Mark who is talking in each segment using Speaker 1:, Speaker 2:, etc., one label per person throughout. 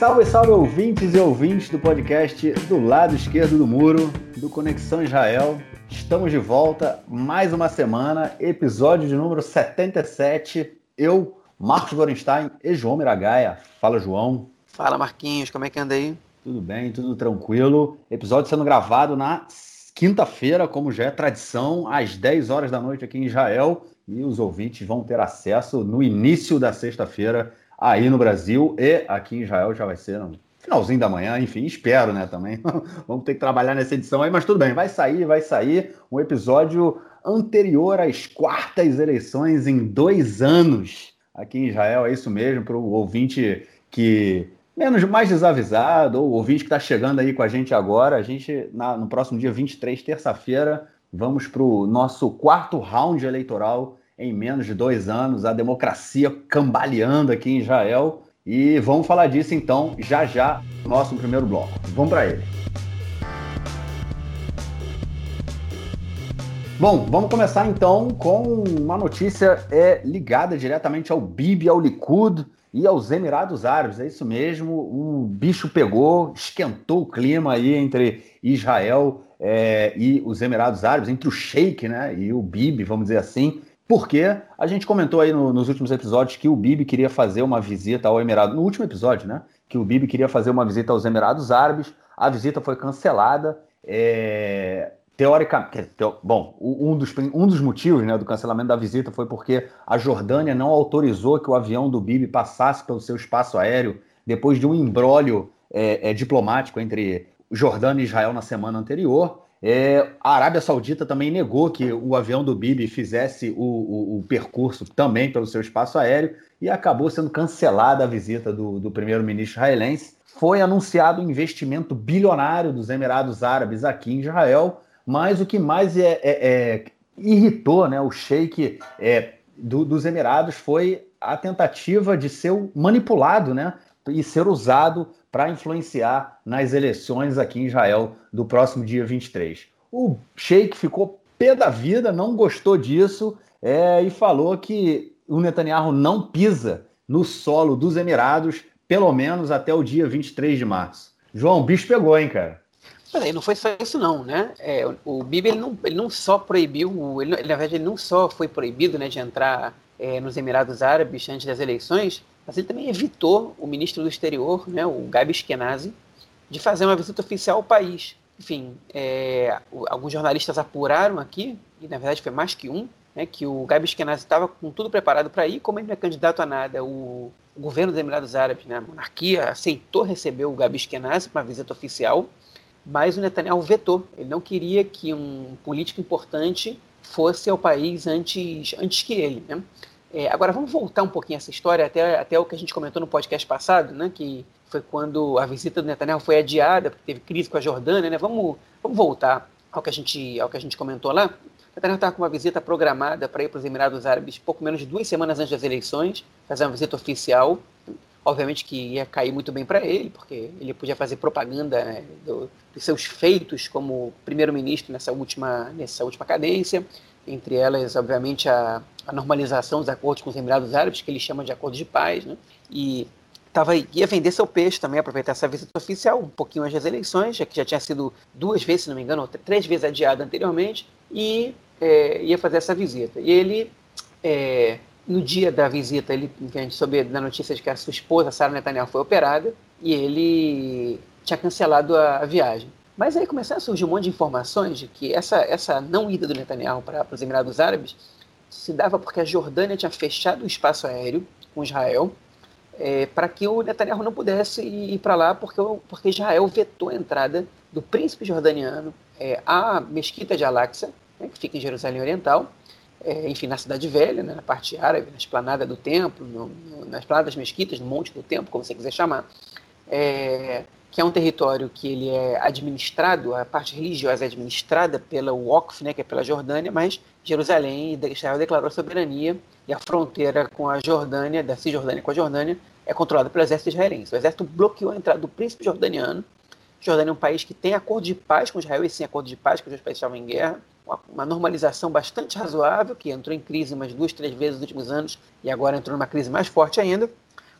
Speaker 1: Salve, salve ouvintes e ouvintes do podcast do lado esquerdo do muro, do Conexão Israel. Estamos de volta, mais uma semana, episódio de número 77. Eu, Marcos Gorenstein e João Miragaia. Fala, João.
Speaker 2: Fala, Marquinhos, como é que anda aí?
Speaker 1: Tudo bem, tudo tranquilo. Episódio sendo gravado na quinta-feira, como já é tradição, às 10 horas da noite aqui em Israel. E os ouvintes vão ter acesso no início da sexta-feira aí no Brasil e aqui em Israel já vai ser no finalzinho da manhã, enfim, espero, né, também. Vamos ter que trabalhar nessa edição aí, mas tudo bem, vai sair, vai sair um episódio anterior às quartas eleições em dois anos aqui em Israel, é isso mesmo, para o ouvinte que menos mais desavisado, ou ouvinte que está chegando aí com a gente agora, a gente, na, no próximo dia 23, terça-feira, vamos para o nosso quarto round eleitoral em menos de dois anos, a democracia cambaleando aqui em Israel. E vamos falar disso então já já no nosso primeiro bloco. Vamos para ele. Bom, vamos começar então com uma notícia é, ligada diretamente ao Bibi, ao Likud e aos Emirados Árabes. É isso mesmo, o bicho pegou, esquentou o clima aí entre Israel é, e os Emirados Árabes, entre o Sheik né, e o Bibi, vamos dizer assim. Porque a gente comentou aí no, nos últimos episódios que o Bibi queria fazer uma visita ao Emirado, no último episódio, né? Que o Bibi queria fazer uma visita aos Emirados Árabes, a visita foi cancelada. É, teoricamente, bom, um dos, um dos motivos né, do cancelamento da visita foi porque a Jordânia não autorizou que o avião do Bibi passasse pelo seu espaço aéreo depois de um embrólio é, é, diplomático entre Jordânia e Israel na semana anterior. É, a Arábia Saudita também negou que o avião do Bibi fizesse o, o, o, percurso também pelo seu espaço aéreo e acabou sendo cancelada a visita do, do primeiro-ministro israelense. Foi anunciado um investimento bilionário dos Emirados Árabes aqui em Israel, mas o que mais é, é, é irritou né, o sheik é, do, dos Emirados foi a tentativa de ser manipulado né, e ser usado para influenciar nas eleições aqui em Israel do próximo dia 23. O Sheik ficou pé da vida, não gostou disso é, e falou que o Netanyahu não pisa no solo dos Emirados, pelo menos até o dia 23 de março. João, o bicho pegou, hein, cara?
Speaker 2: Peraí, não foi só isso não, né? É, o Bibi ele não, ele não só proibiu, ele, na verdade ele não só foi proibido né, de entrar é, nos Emirados Árabes antes das eleições, mas ele também evitou o ministro do exterior, né, o Gabi Eskenazi, de fazer uma visita oficial ao país. Enfim, é, alguns jornalistas apuraram aqui, e na verdade foi mais que um, né, que o Gabi Eskenazi estava com tudo preparado para ir, como ele não é candidato a nada, o, governo dos Emirados Árabes, né, a monarquia, aceitou receber o Gabi Eskenazi para uma visita oficial, mas o Netanyahu vetou. Ele não queria que um político importante fosse ao país antes, antes que ele. Né? É, agora vamos voltar um pouquinho essa história até, até o que a gente comentou no podcast passado, né, que foi quando a visita do Netanyahu foi adiada, porque teve crise com a Jordânia, né? Vamos, vamos voltar ao que a gente, ao que a gente comentou lá. Netanyahu estava com uma visita programada para ir para os Emirados Árabes pouco menos de duas semanas antes das eleições, fazer uma visita oficial. Obviamente que ia cair muito bem para ele, porque ele podia fazer propaganda né, do, dos seus feitos como primeiro-ministro nessa última, nessa última cadência entre elas, obviamente, a, a, normalização dos acordos com os Emirados Árabes, que ele chama de acordos de paz, né? e tava, ia vender seu peixe também, aproveitar essa visita oficial, um pouquinho antes das eleições, já que já tinha sido duas vezes, se não me engano, ou três vezes adiada anteriormente, e é, ia fazer essa visita. E ele, é, no dia da visita, ele, a gente soube da notícia de que a sua esposa, Sarah Netanyahu, foi operada, e ele tinha cancelado a, a viagem. Mas aí começaram a surgir um monte de informações de que essa, essa não ida do Netanyahu para os Emirados Árabes se dava porque a Jordânia tinha fechado o espaço aéreo com Israel é, para que o Netanyahu não pudesse ir para lá porque, porque Israel vetou a entrada do príncipe jordaniano é, à mesquita de Al-Aqsa, né, que fica em Jerusalém Oriental, é, enfim, na Cidade Velha, né, na parte árabe, na esplanada do templo, no, no, na esplanada das mesquitas, no Monte do Templo, como você quiser chamar. É, que é um território que ele é administrado, a parte religiosa é administrada pela Waqf, né, que é pela Jordânia, mas Jerusalém e Israel declarou soberania e a fronteira com a Jordânia, da Cisjordânia com a Jordânia, é controlada pelo exército israelense. O exército bloqueou a entrada do príncipe jordaniano. Jordânia é um país que tem acordo de paz com Israel, e sim acordo de paz, que os dois países estavam em guerra. Uma normalização bastante razoável, que entrou em crise umas duas, três vezes nos últimos anos e agora entrou numa crise mais forte ainda.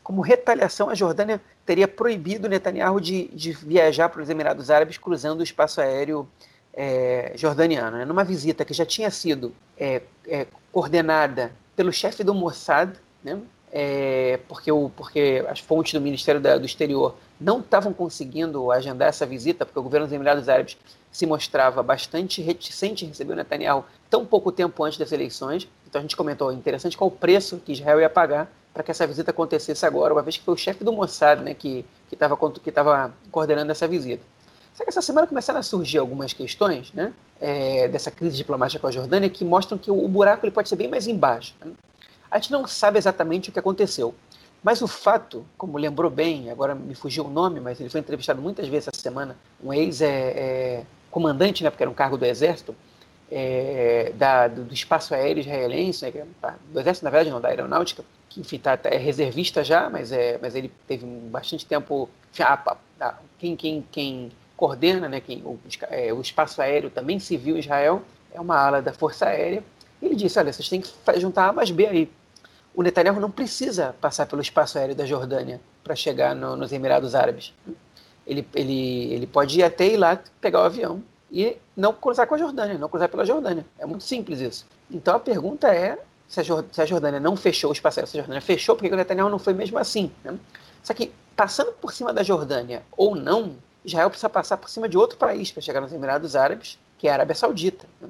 Speaker 2: Como retaliação, a Jordânia teria proibido Netanyahu de, de viajar para os Emirados Árabes cruzando o espaço aéreo é, jordaniano. Né? Numa visita que já tinha sido é, é, coordenada pelo chefe do Mossad, né? É, porque, o, porque as fontes do Ministério da, do Exterior não estavam conseguindo agendar essa visita, porque o governo dos Emirados Árabes se mostrava bastante reticente em receber o Netanyahu tão pouco tempo antes das eleições. Então a gente comentou, interessante qual o preço que Israel ia pagar para que essa visita acontecesse agora, uma vez que foi o chefe do Mossad né, que estava que tava coordenando essa visita. Só que essa semana começaram a surgir algumas questões né, é, dessa crise diplomática com a Jordânia que mostram que o, o buraco ele pode ser bem mais embaixo. Né? A gente não sabe exatamente o que aconteceu, mas o fato, como lembrou bem, agora me fugiu o nome, mas ele foi entrevistado muitas vezes essa semana, um ex-comandante, é, é, né, porque era um cargo do Exército, é, da, do, do, espaço aéreo israelense, né, é, do Exército, na verdade, não, da Aeronáutica, que enfim, tá, é reservista já, mas, é, mas ele teve bastante tempo. A, quem, quem, quem coordena né, quem, o, é, o espaço aéreo também civil Israel é uma ala da Força Aérea. Ele disse: olha, vocês têm que juntar A mais B aí. O Netanyahu não precisa passar pelo espaço aéreo da Jordânia para chegar no, nos Emirados Árabes. Ele, ele, ele pode ir até ir lá pegar o avião e não cruzar com a Jordânia, não cruzar pela Jordânia. É muito simples isso. Então a pergunta é se a, Jordânia não fechou o espaço aéreo, se a Jordânia fechou, porque o Netanyahu não foi mesmo assim. Né? Só que, passando por cima da Jordânia ou não, Israel precisa passar por cima de outro país para chegar nos Emirados Árabes, que é a Arábia Saudita, né?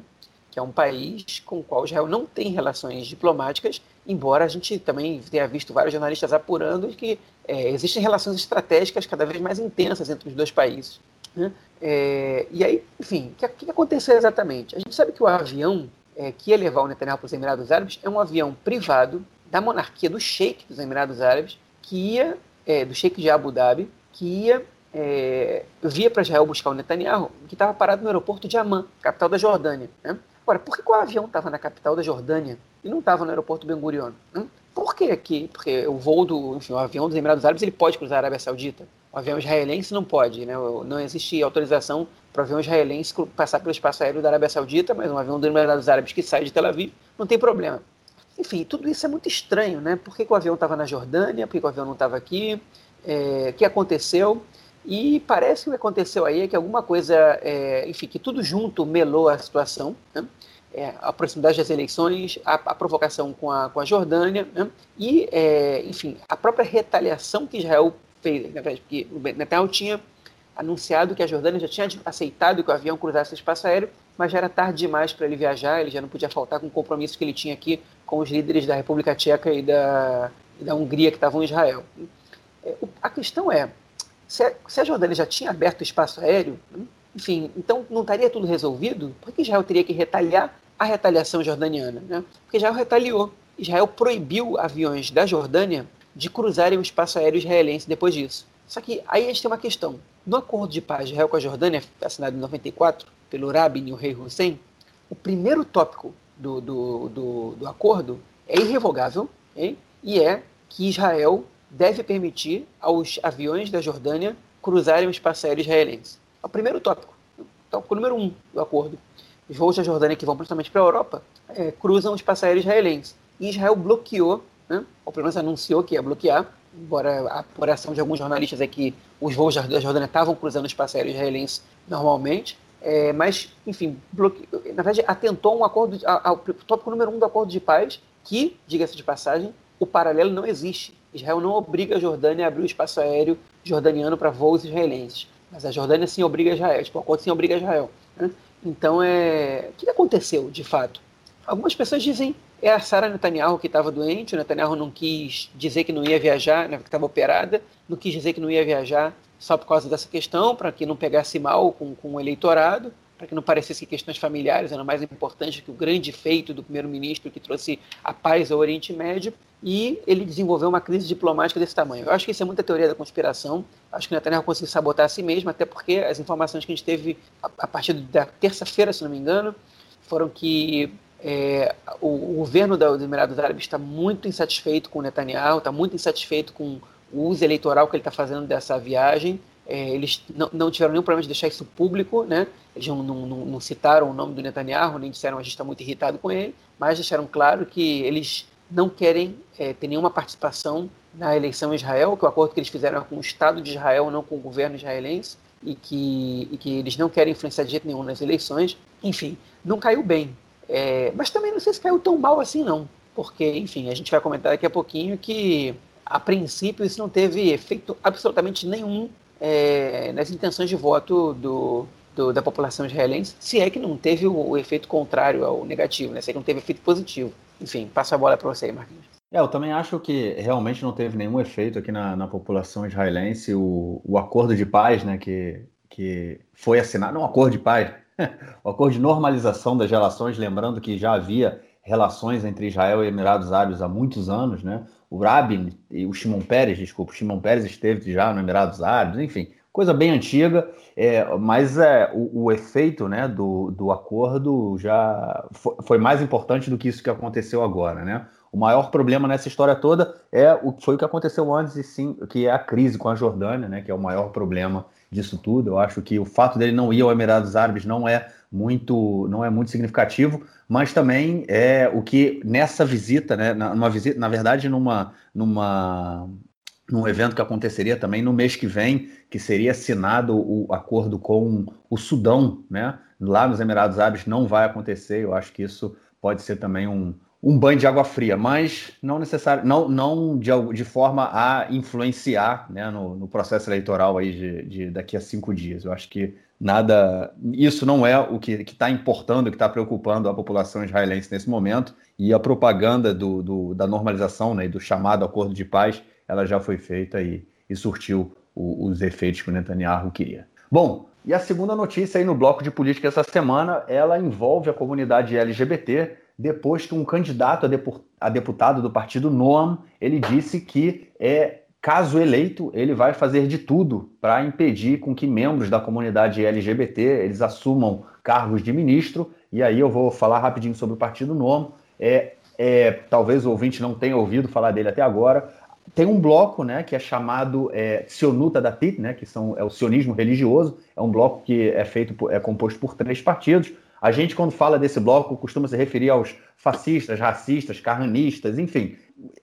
Speaker 2: que é um país com o qual Israel não tem relações diplomáticas, embora a gente também tenha visto vários jornalistas apurando que é, existem relações estratégicas cada vez mais intensas entre os dois países. Né? É, e aí, enfim, o que, que aconteceu exatamente? A gente sabe que o avião é, que ia levar o Netanyahu para os Emirados Árabes é um avião privado da monarquia do Sheik dos Emirados Árabes, que ia, é, do Sheik de Abu Dhabi, que ia é, via para Israel buscar o Netanyahu, que estava parado no aeroporto de Amman, capital da Jordânia. Né? Agora, por que o avião estava na capital da Jordânia e não estava no aeroporto Ben Gurion? Né? Por que aqui? Porque o voo do, enfim, o avião dos Emirados Árabes ele pode cruzar a Arábia Saudita. O avião israelense não pode, né? Não existe autorização para o avião israelense passar pelo espaço aéreo da Arábia Saudita, mas um avião dos Emirados Árabes que sai de Tel Aviv não tem problema. Enfim, tudo isso é muito estranho, né? Por que, que o avião estava na Jordânia? Por que, que o avião não estava aqui? É, o que aconteceu? E parece que o que aconteceu aí é que alguma coisa, é, enfim, que tudo junto melou a situação, né? é, a proximidade das eleições, a, a, provocação com a, com a Jordânia, né? e, é, enfim, a própria retaliação que Israel fez, porque o Netanyahu tinha anunciado que a Jordânia já tinha aceitado que o avião cruzasse o espaço aéreo, mas já era tarde demais para ele viajar, ele já não podia faltar com o compromisso que ele tinha aqui com os líderes da República Tcheca e da, e da Hungria que estavam em Israel. É, a questão é, se a, Jordânia já tinha aberto o espaço aéreo, enfim, então não estaria tudo resolvido? Por que Israel teria que retaliar a retaliação jordaniana? Né? Porque Israel retaliou. Israel proibiu aviões da Jordânia de cruzarem o espaço aéreo israelense depois disso. Só que aí a gente tem uma questão. No acordo de paz de Israel com a Jordânia, assinado em 94 pelo Rabin e o rei Hussein, o primeiro tópico do, do, do, do acordo é irrevogável hein? e é que Israel deve permitir aos aviões da Jordânia cruzarem o espaço aéreo israelense. É o primeiro tópico, tópico número um do acordo. Os voos da Jordânia que vão principalmente para a Europa é, cruzam o espaço aéreo israelense. E Israel bloqueou, né, ou pelo menos anunciou que ia bloquear, embora a apuração de alguns jornalistas é que os voos da Jordânia estavam cruzando o espaço aéreo israelense normalmente, é, mas, enfim, bloque... na verdade, atentou um acordo, ao tópico número um do acordo de paz, que, diga-se de passagem, o paralelo não existe. Israel não obriga a Jordânia a abrir o espaço aéreo jordaniano para voos israelenses, mas a Jordânia sim obriga Israel, tipo, o acordo sim obriga Israel. Né? Então, é... o que aconteceu, de fato? Algumas pessoas dizem é a Sara Netanyahu que estava doente, o Netanyahu não quis dizer que não ia viajar, né, que estava operada, não quis dizer que não ia viajar só por causa dessa questão, para que não pegasse mal com, com o eleitorado, para que não parecesse que questões familiares eram mais importantes que o grande feito do primeiro-ministro que trouxe a paz ao Oriente Médio, e ele desenvolveu uma crise diplomática desse tamanho. Eu acho que isso é muita teoria da conspiração, acho que o Netanyahu conseguiu sabotar a si mesmo, até porque as informações que a gente teve a, a partir da terça-feira, se não me engano, foram que é, o, o, governo dos Emirados Árabes está muito insatisfeito com o Netanyahu, está muito insatisfeito com o uso eleitoral que ele está fazendo dessa viagem. É, eles não, tiveram nenhum problema de deixar isso público, né? Eles não, não, não citaram o nome do Netanyahu, nem disseram a gente está muito irritado com ele, mas deixaram claro que eles não querem é, ter nenhuma participação na eleição em Israel, que o acordo que eles fizeram é com o Estado de Israel, não com o governo israelense, e que, e que eles não querem influenciar de jeito nenhum nas eleições. Enfim, não caiu bem. É, mas também não sei se caiu tão mal assim, não. Porque, enfim, a gente vai comentar daqui a pouquinho que, a princípio, isso não teve efeito absolutamente nenhum é, nas intenções de voto do, do, da população israelense, se é que não teve o, o, efeito contrário ao negativo, né? se é que não teve efeito positivo. Enfim, passo a bola para você aí, Marquinhos.
Speaker 1: É, eu também acho que realmente não teve nenhum efeito aqui na, na população israelense o, o acordo de paz, né, que, que foi assinado, não um acordo de paz, o acordo de normalização das relações, lembrando que já havia relações entre Israel e Emirados Árabes há muitos anos, né? O Rabin e o Shimon Peres, desculpa, o Shimon Peres esteve já no Emirados Árabes, enfim, coisa bem antiga, é, mas é, o, o, efeito né, do, do acordo já foi, foi, mais importante do que isso que aconteceu agora, né? O maior problema nessa história toda é o foi o que aconteceu antes e sim, que é a crise com a Jordânia, né? Que é o maior problema disso tudo. Eu acho que o fato dele não ir ao Emirados Árabes não é muito não é muito significativo, mas também é o que nessa visita, né? Numa visita, na verdade, numa numa num evento que aconteceria também no mês que vem, que seria assinado o acordo com o Sudão, né? Lá nos Emirados Árabes não vai acontecer. Eu acho que isso pode ser também um, um banho de água fria, mas não necessário, não, não de, de forma a influenciar né, no, no processo eleitoral aí de, de, daqui a cinco dias. Eu acho que nada, isso não é o que está importando, o que está preocupando a população israelense nesse momento. E a propaganda do, do, da normalização né, do chamado acordo de paz, ela já foi feita e, e surtiu o, os efeitos que o Netanyahu queria. Bom, e a segunda notícia aí no bloco de política essa semana, ela envolve a comunidade LGBT depois que um candidato a deputado do partido Noam, ele disse que é caso eleito, ele vai fazer de tudo para impedir com que membros da comunidade LGBT eles assumam cargos de ministro. E aí eu vou falar rapidinho sobre o partido Noam. É, é, talvez o ouvinte não tenha ouvido falar dele até agora. Tem um bloco, né, que é chamado é, Sionuta Datit, né, que são, é o sionismo religioso. É um bloco que é feito, é composto por três partidos. A gente, quando fala desse bloco, costuma se referir aos fascistas, racistas, carranistas, enfim.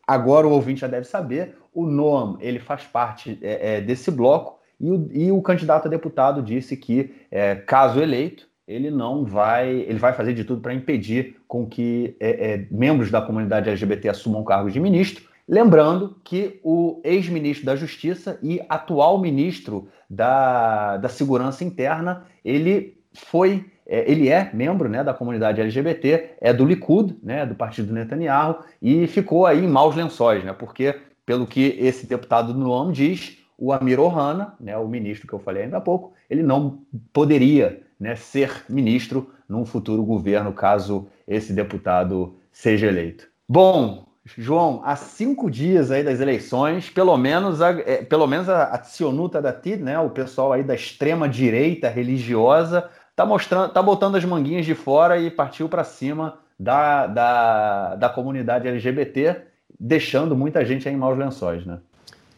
Speaker 1: Agora o ouvinte já deve saber, o Noam ele faz parte é, é, desse bloco e o, e o, candidato a deputado disse que, é, caso eleito, ele não vai, ele vai fazer de tudo para impedir com que é, é, membros da comunidade LGBT assumam cargos de ministro. Lembrando que o ex-ministro da Justiça e atual ministro da, da Segurança Interna, ele foi ele é membro né, da comunidade LGBT, é do Likud, né, do partido Netanyahu, e ficou aí em maus lençóis, né, porque, pelo que esse deputado do diz, o Amir Ohana, né, o ministro que eu falei ainda há pouco, ele não poderia né, ser ministro num futuro governo, caso esse deputado seja eleito. Bom, João, há cinco dias aí das eleições, pelo menos a, é, pelo menos a, a da TID, né, o pessoal aí da extrema direita religiosa, tá mostrando, tá botando as manguinhas de fora e partiu para cima da, da, da comunidade LGBT, deixando muita gente em maus lençóis, né?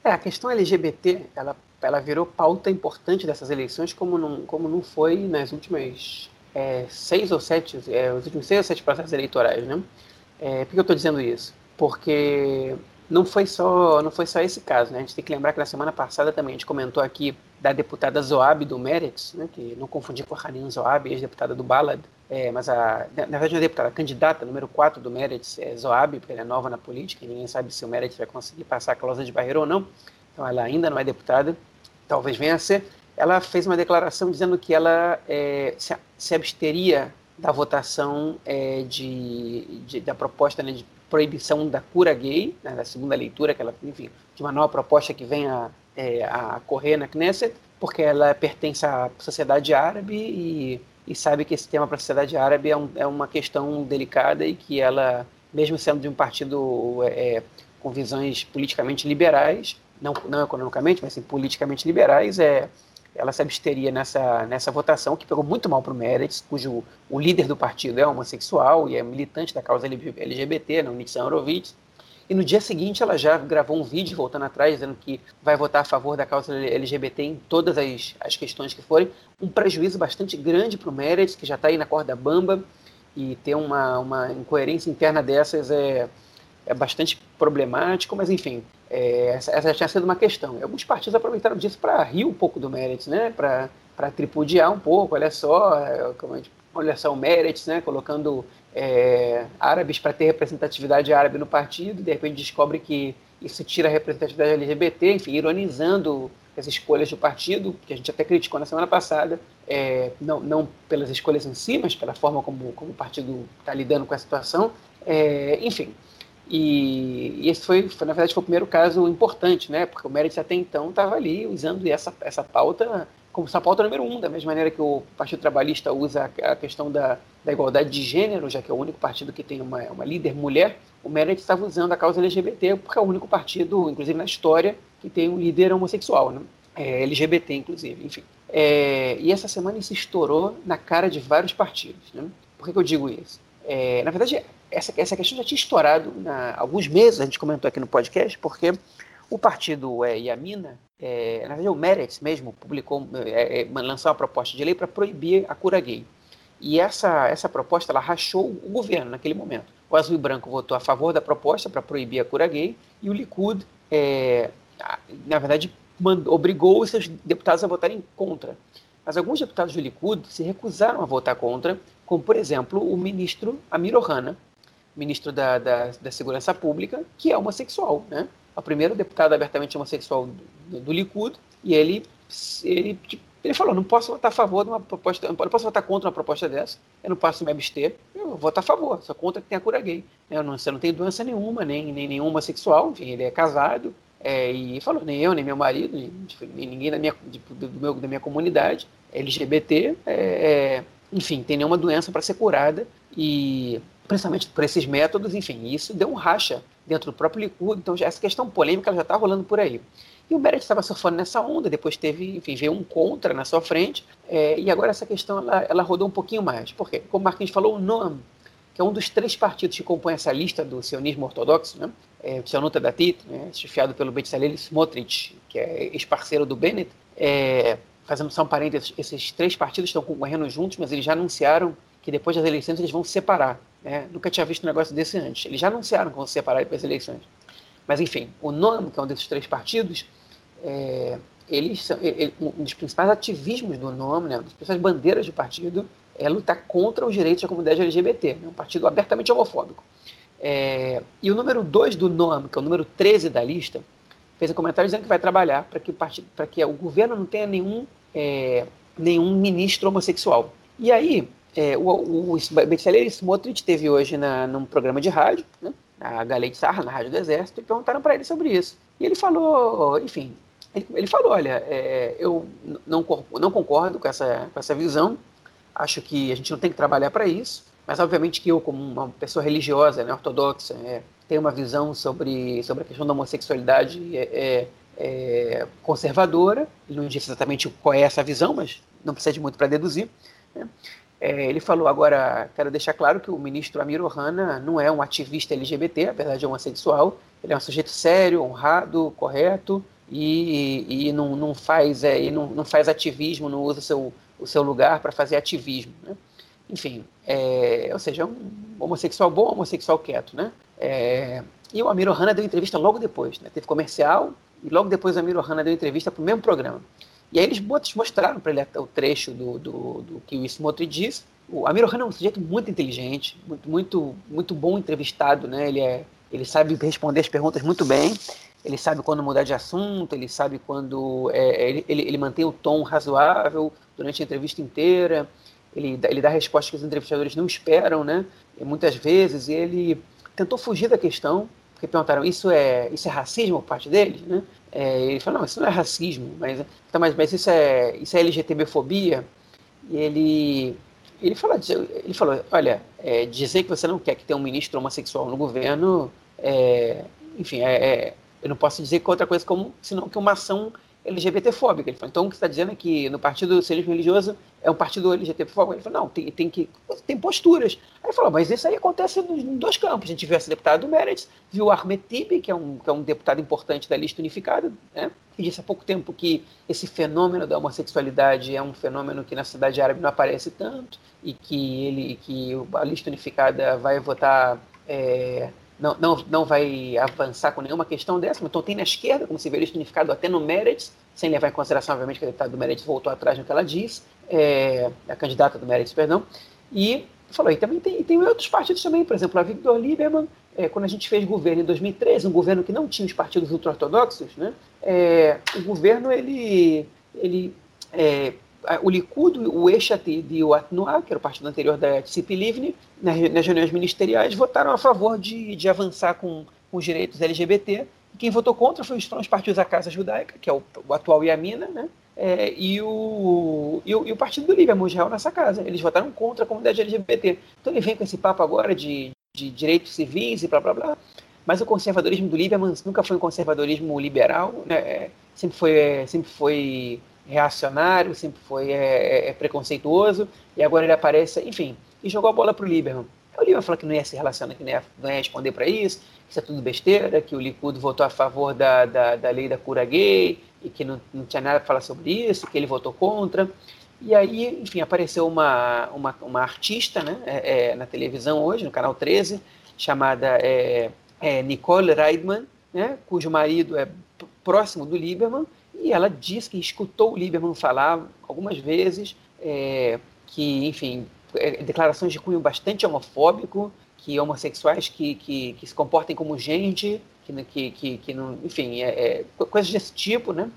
Speaker 2: É, a questão LGBT, ela, ela virou pauta importante dessas eleições, como não, como não foi nas últimas é, seis ou sete, é, os últimos seis ou sete processos eleitorais, né? É, por que eu estou dizendo isso? Porque não foi só não foi só esse caso, né? A gente tem que lembrar que na semana passada também a gente comentou aqui da deputada Zoab do Meretz, né? Que não confundir com a Hanin Zoab, ex-deputada do Balad, é, mas a na verdade a deputada a candidata número 4 do Meretz é Zoab, porque ela é nova na política, ninguém sabe se o Meretz vai conseguir passar a cláusula de barreira ou não. Então ela ainda não é deputada, talvez venha a ser. Ela fez uma declaração dizendo que ela é, se, se absteria da votação é, de, de, da proposta né, de proibição da cura gay, né, da segunda leitura, que ela, enfim, de uma nova proposta que vem a, é, a correr na Knesset, porque ela pertence à sociedade árabe e, e sabe que esse tema para a sociedade árabe é, um, é, uma questão delicada e que ela, mesmo sendo de um partido é, com visões politicamente liberais, não, não economicamente, mas sim politicamente liberais, é, ela se absteria nessa, nessa votação, que pegou muito mal para o Meretz, cujo o líder do partido é homossexual e é militante da causa LGBT, não, Nitsan Horowitz. E no dia seguinte ela já gravou um vídeo voltando atrás, dizendo que vai votar a favor da causa LGBT em todas as, as questões que forem. Um prejuízo bastante grande para o Meretz, que já está aí na corda bamba, e ter uma, uma incoerência interna dessas é, é bastante problemático, mas enfim, é, essa, essa tinha sido uma questão. E alguns partidos aproveitaram disso para rir um pouco do Meretz, né? Para tripudiar um pouco, olha só, é, olha só o Meretz, né? Colocando é, árabes para ter representatividade árabe no partido, de repente descobre que isso tira a representatividade LGBT, enfim, ironizando as escolhas do partido, que a gente até criticou na semana passada, é, não, não pelas escolhas em si, mas pela forma como, como o partido está lidando com a situação. É, enfim, e, e, esse foi, foi, na verdade, foi o primeiro caso importante, né? Porque o Meredith até então estava ali usando essa, essa pauta como essa pauta número um, da mesma maneira que o Partido Trabalhista usa a questão da, da igualdade de gênero, já que é o único partido que tem uma, uma líder mulher, o Meredith estava usando a causa LGBT porque é o único partido, inclusive na história, que tem um líder homossexual, né? É, LGBT, inclusive, enfim. É, e essa semana isso estourou na cara de vários partidos. Né? Por que, que eu digo isso? É, na verdade, essa, essa questão já tinha estourado há alguns meses, a gente comentou aqui no podcast, porque o partido é, Yamina, é, na verdade o Meretz mesmo, publicou, é, é, lançou uma proposta de lei para proibir a cura gay. E essa, essa proposta ela rachou o governo naquele momento. O Azul e Branco votou a favor da proposta para proibir a cura gay e o Likud, é, na verdade, mandou, obrigou os seus deputados a votarem contra. Mas alguns deputados do Likud se recusaram a votar contra, como, por exemplo, o ministro Amir Ohana, ministro da, da, da Segurança Pública, que é homossexual, né? O primeiro deputado abertamente homossexual do, do Likud, e ele, ele, tipo, ele falou, não posso votar a favor de uma proposta, não posso votar contra uma proposta dessa, eu não posso me abster, eu vou votar a favor, sou contra que tenha cura gay. Eu não, você não tem doença nenhuma, nem, nem nenhuma homossexual, enfim, ele é casado, é, e falou, nem eu, nem meu marido, nem, nem ninguém da minha, do meu, da minha comunidade LGBT, é, é, enfim, tem nenhuma doença para ser curada, e principalmente por esses métodos, enfim, isso deu um racha dentro do próprio Likud, então já, essa questão polêmica já está rolando por aí. E o Beret estava surfando nessa onda, depois teve, enfim, veio um contra na sua frente, é, e agora essa questão ela, ela, rodou um pouquinho mais. Por quê? Como o Marquinhos falou, o NOAM, que é um dos três partidos que compõem essa lista do sionismo ortodoxo, né? É, Sionuta Datit, né? chefiado pelo Betzalel Smotrich, que é ex-parceiro do Bennett, é, fazendo só um parênteses, esses três partidos estão concorrendo juntos, mas eles já anunciaram que depois das eleições eles vão se separar. Né? Nunca tinha visto um negócio desse antes. Eles já anunciaram que vão se separar depois das eleições. Mas, enfim, o NOM, que é um desses três partidos, é, eles são, ele, um dos principais ativismos do NOM, né, uma das principais bandeiras do partido, é lutar contra os direitos da comunidade LGBT. É né, um partido abertamente homofóbico. É, e o número 2 do NOM, que é o número 13 da lista, fez um comentário dizendo que vai trabalhar para que, o partido, que o governo não tenha nenhum, é, nenhum ministro homossexual. E aí, é, o, o, o Bezalel Smotrich teve hoje na, num programa de rádio, né, a Galei Sarra, na Rádio do Exército, e perguntaram para ele sobre isso. E ele falou, enfim, ele, ele falou, olha, é, eu não, não concordo com essa, com essa visão, acho que a gente não tem que trabalhar para isso, mas obviamente que eu, como uma pessoa religiosa, né, ortodoxa, é, tenho uma visão sobre, sobre a questão da homossexualidade é, é, é conservadora, ele não disse exatamente qual é essa visão, mas não precisa de muito para deduzir, né? É, ele falou agora, quero deixar claro que o ministro Amir Ohana não é um ativista LGBT, apesar de homossexual. Ele é um sujeito sério, honrado, correto e, e não, não, faz, é, não, não faz ativismo, não usa seu, o seu lugar para fazer ativismo. Né? Enfim, é, ou seja, é um homossexual bom, homossexual quieto. Né? É, e o Amir Ohana deu entrevista logo depois. Né? Teve comercial e logo depois o Amir Ohana deu entrevista para o mesmo programa. E aí eles mostraram para ele o trecho do, do, do que o Smotri diz. O Amir Ohana é um sujeito muito inteligente, muito, muito, muito bom entrevistado, né? Ele, é, ele sabe responder as perguntas muito bem, ele sabe quando mudar de assunto, ele sabe quando... É, ele, ele, ele mantém o tom razoável durante a entrevista inteira, ele, ele dá respostas que os entrevistadores não esperam, né? E muitas vezes ele tentou fugir da questão, porque perguntaram, isso é, isso é racismo por parte deles, né? É, ele falou, não, isso não é racismo, mas, então, mas, mas isso é, isso é LGTB-fobia. E ele, ele, falou, ele falou, olha, é, dizer que você não quer que tenha um ministro homossexual no governo, é, enfim, é, é eu não posso dizer que outra coisa como, senão que uma ação LGBTfóbica. Ele falou, então o que está dizendo é que no partido do socialismo religioso é um partido LGBTfóbico? Ele falou, não, tem, tem, que, tem posturas. Aí ele falou, mas isso aí acontece em dois campos. A gente viu esse deputado do Meretz, viu o Ahmed Tibi, que é, um, que é um deputado importante da lista unificada, né? que disse há pouco tempo que esse fenômeno da homossexualidade é um fenômeno que na cidade árabe não aparece tanto e que ele que a lista unificada vai votar é, não, não, não vai avançar com nenhuma questão dessa, então tem na esquerda, como se vê, ele significado até no Meredith, sem levar em consideração, obviamente, que a deputada do Meredith voltou atrás no que ela diz, é, a candidata do Meredith, perdão, e falou, e também tem, tem outros partidos também, por exemplo, a Victor Lieberman, é, quando a gente fez governo em 2013, um governo que não tinha os partidos ultra-ortodoxos, né, é, o governo, ele, ele é, o Likud, o Echat e o Atnuá, que era o partido anterior da Tzipi Livni, nas, nas reuniões ministeriais, votaram a favor de, de avançar com, com os direitos LGBT. E quem votou contra foi, foram os partidos da Casa Judaica, que é o, o atual Yamina, né? É, e, o, e, o, e o Partido do Líbia, Israel, nessa casa. Eles votaram contra a comunidade LGBT. Então ele vem com esse papo agora de, de direitos civis e blá blá blá. Mas o conservadorismo do Líbia nunca foi um conservadorismo liberal, né? É, sempre foi, é, sempre foi reacionário, sempre foi é, é, é, preconceituoso, e agora ele aparece, enfim, e jogou a bola para o Lieberman. O Lieberman falou que não ia se relacionar, que não ia, não ia responder para isso, que isso é tudo besteira, que o Likud votou a favor da, da, da lei da cura gay, e que não, não tinha nada para falar sobre isso, que ele votou contra. E aí, enfim, apareceu uma, uma, uma artista né, é, é, na televisão hoje, no canal 13, chamada é, Nicole Reidman, né, cujo marido é próximo do Lieberman, e ela diz que escutou o Lieberman falar algumas vezes é, que, enfim, é, declarações de cunho bastante homofóbico, que homossexuais que, que, que se comportem como gente, que, que, que, que não, enfim, é, é, coisas desse tipo, né?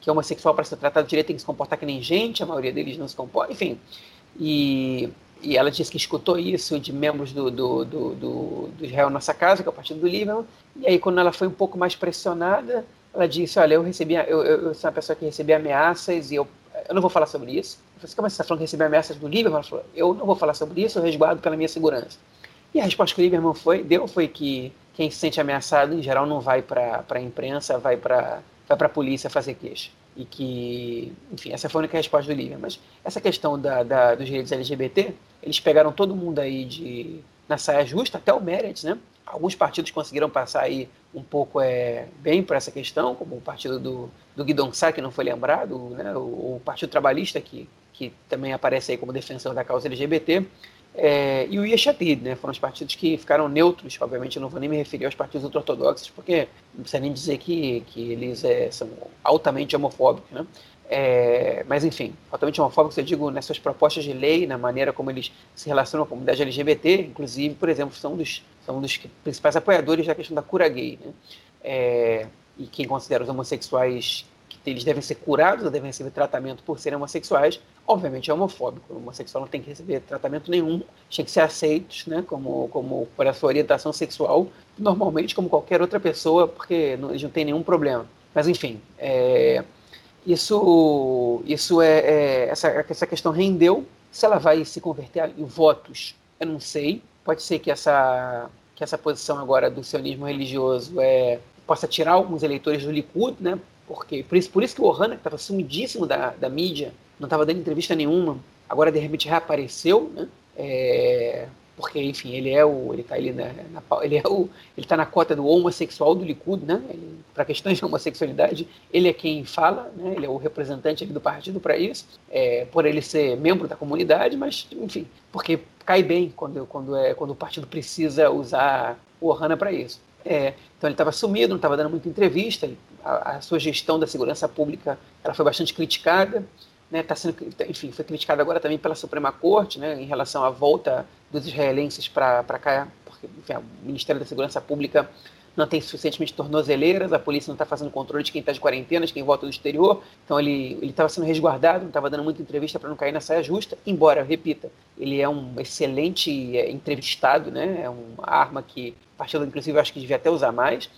Speaker 2: Que homossexual para ser tratado direito tem que se comportar que nem gente, a maioria deles não se comporta, enfim. E, e ela disse que escutou isso de membros do, do, do, do, do Israel Nossa Casa, que é o partido do Líbano, e aí quando ela foi um pouco mais pressionada, ela disse, olha, eu recebi, eu, eu, eu sou uma pessoa que recebi ameaças e eu, eu não vou falar sobre isso. Eu falei, como é você está falando que recebeu ameaças do Lieberman? Ela falou, eu não vou falar sobre isso, eu resguardo pela minha segurança. E a resposta que o Lieberman foi, deu foi que quem se sente ameaçado, em geral, não vai para a imprensa, vai para vai a polícia fazer queixa. E que, enfim, essa foi a única resposta do Lieberman. Mas essa questão da, da, dos direitos LGBT, eles pegaram todo mundo aí de, na saia justa, até o Meredith, né? Alguns partidos conseguiram passar aí um pouco é, bem para essa questão, como o partido do, do Guidon Sá, que não foi lembrado, né, o, o, Partido Trabalhista, que, que também aparece aí como defensor da causa LGBT, é, e o Yeshatid, né, foram os partidos que ficaram neutros, obviamente eu não vou nem me referir aos partidos ultra-ortodoxos, porque não precisa nem dizer que, que eles é, são altamente homofóbicos, né? É, mas enfim, altamente homofóbicos, eu digo, nessas propostas de lei, na maneira como eles se relacionam com a comunidade LGBT, inclusive, por exemplo, são dos são dos principais apoiadores da questão da cura gay. Né? É, e quem considera os homossexuais que eles devem ser curados devem receber tratamento por serem homossexuais, obviamente é homofóbico. O homossexual não tem que receber tratamento nenhum, tem que ser aceitos né, como, como por a sua orientação sexual, normalmente como qualquer outra pessoa, porque não, eles não têm nenhum problema. Mas enfim, é, isso, isso é, é, essa, essa questão rendeu. Se ela vai se converter em votos, eu não sei. Pode ser que essa que essa posição agora do sionismo religioso é, possa tirar alguns eleitores do Likud, né? Porque, por, isso, por isso que o Ohana, que estava sumidíssimo da, da mídia, não estava dando entrevista nenhuma, agora de repente reapareceu, né? É, porque enfim ele é o ele está ali na, na, ele é o ele está na cota do homossexual do Likud né? Para questões de homossexualidade ele é quem fala né? Ele é o representante do partido para isso é, por ele ser membro da comunidade mas enfim porque cai bem quando quando é quando o partido precisa usar o Ohana para isso. É, então ele estava sumido não estava dando muita entrevista a, a sua gestão da segurança pública ela foi bastante criticada né, tá sendo, enfim, foi criticado agora também pela Suprema Corte, né, em relação à volta dos israelenses para cá, porque enfim, o Ministério da Segurança Pública não tem suficientemente tornozeleiras, a polícia não está fazendo controle de quem está de quarentena, de quem volta do exterior, então ele estava sendo resguardado, não estava dando muita entrevista para não cair na saia justa, embora, repita, ele é um excelente é, entrevistado, né, é uma arma que o partido, inclusive, acho que devia até usar mais,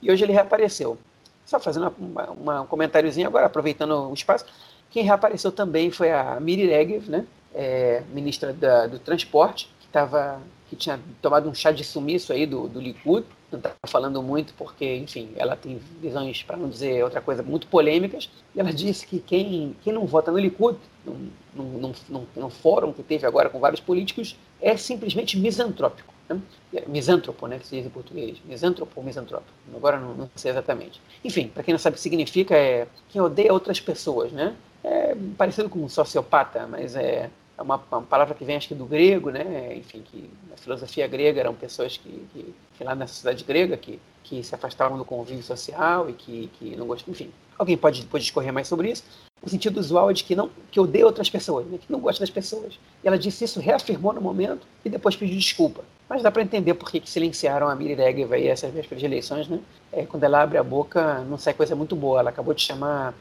Speaker 2: e hoje ele reapareceu. Só fazendo uma, uma, um comentáriozinho agora, aproveitando o espaço, quem reapareceu também foi a Miri Regev, né? É, ministra da, do Transporte, que, tava, que tinha tomado um chá de sumiço aí do, do Likud, não está falando muito porque, enfim, ela tem visões, para não dizer outra coisa, muito polêmicas, e ela disse que quem, quem não vota no Likud, num, num, num, num fórum que teve agora com vários políticos, é simplesmente misantrópico. Né? É, misântropo, né, que se diz em português. Misântropo ou misantrópico? Agora não, não sei exatamente. Enfim, para quem não sabe o que significa, é quem odeia outras pessoas, né? É parecido com um sociopata, mas é é uma, uma, palavra que vem acho que do grego, né? Enfim, que na filosofia grega eram pessoas que, que, que lá na sociedade grega que, que se afastavam do convívio social e que, que não gostam, enfim. Alguém pode, pode discorrer mais sobre isso. O sentido usual é de que não que odeia outras pessoas, né? que não gosta das pessoas. E ela disse isso, reafirmou no momento e depois pediu desculpa. Mas dá para entender por que, que silenciaram a Miri Regev aí essas vésperas de eleições, né? É, quando ela abre a boca, não sai coisa muito boa. Ela acabou de chamar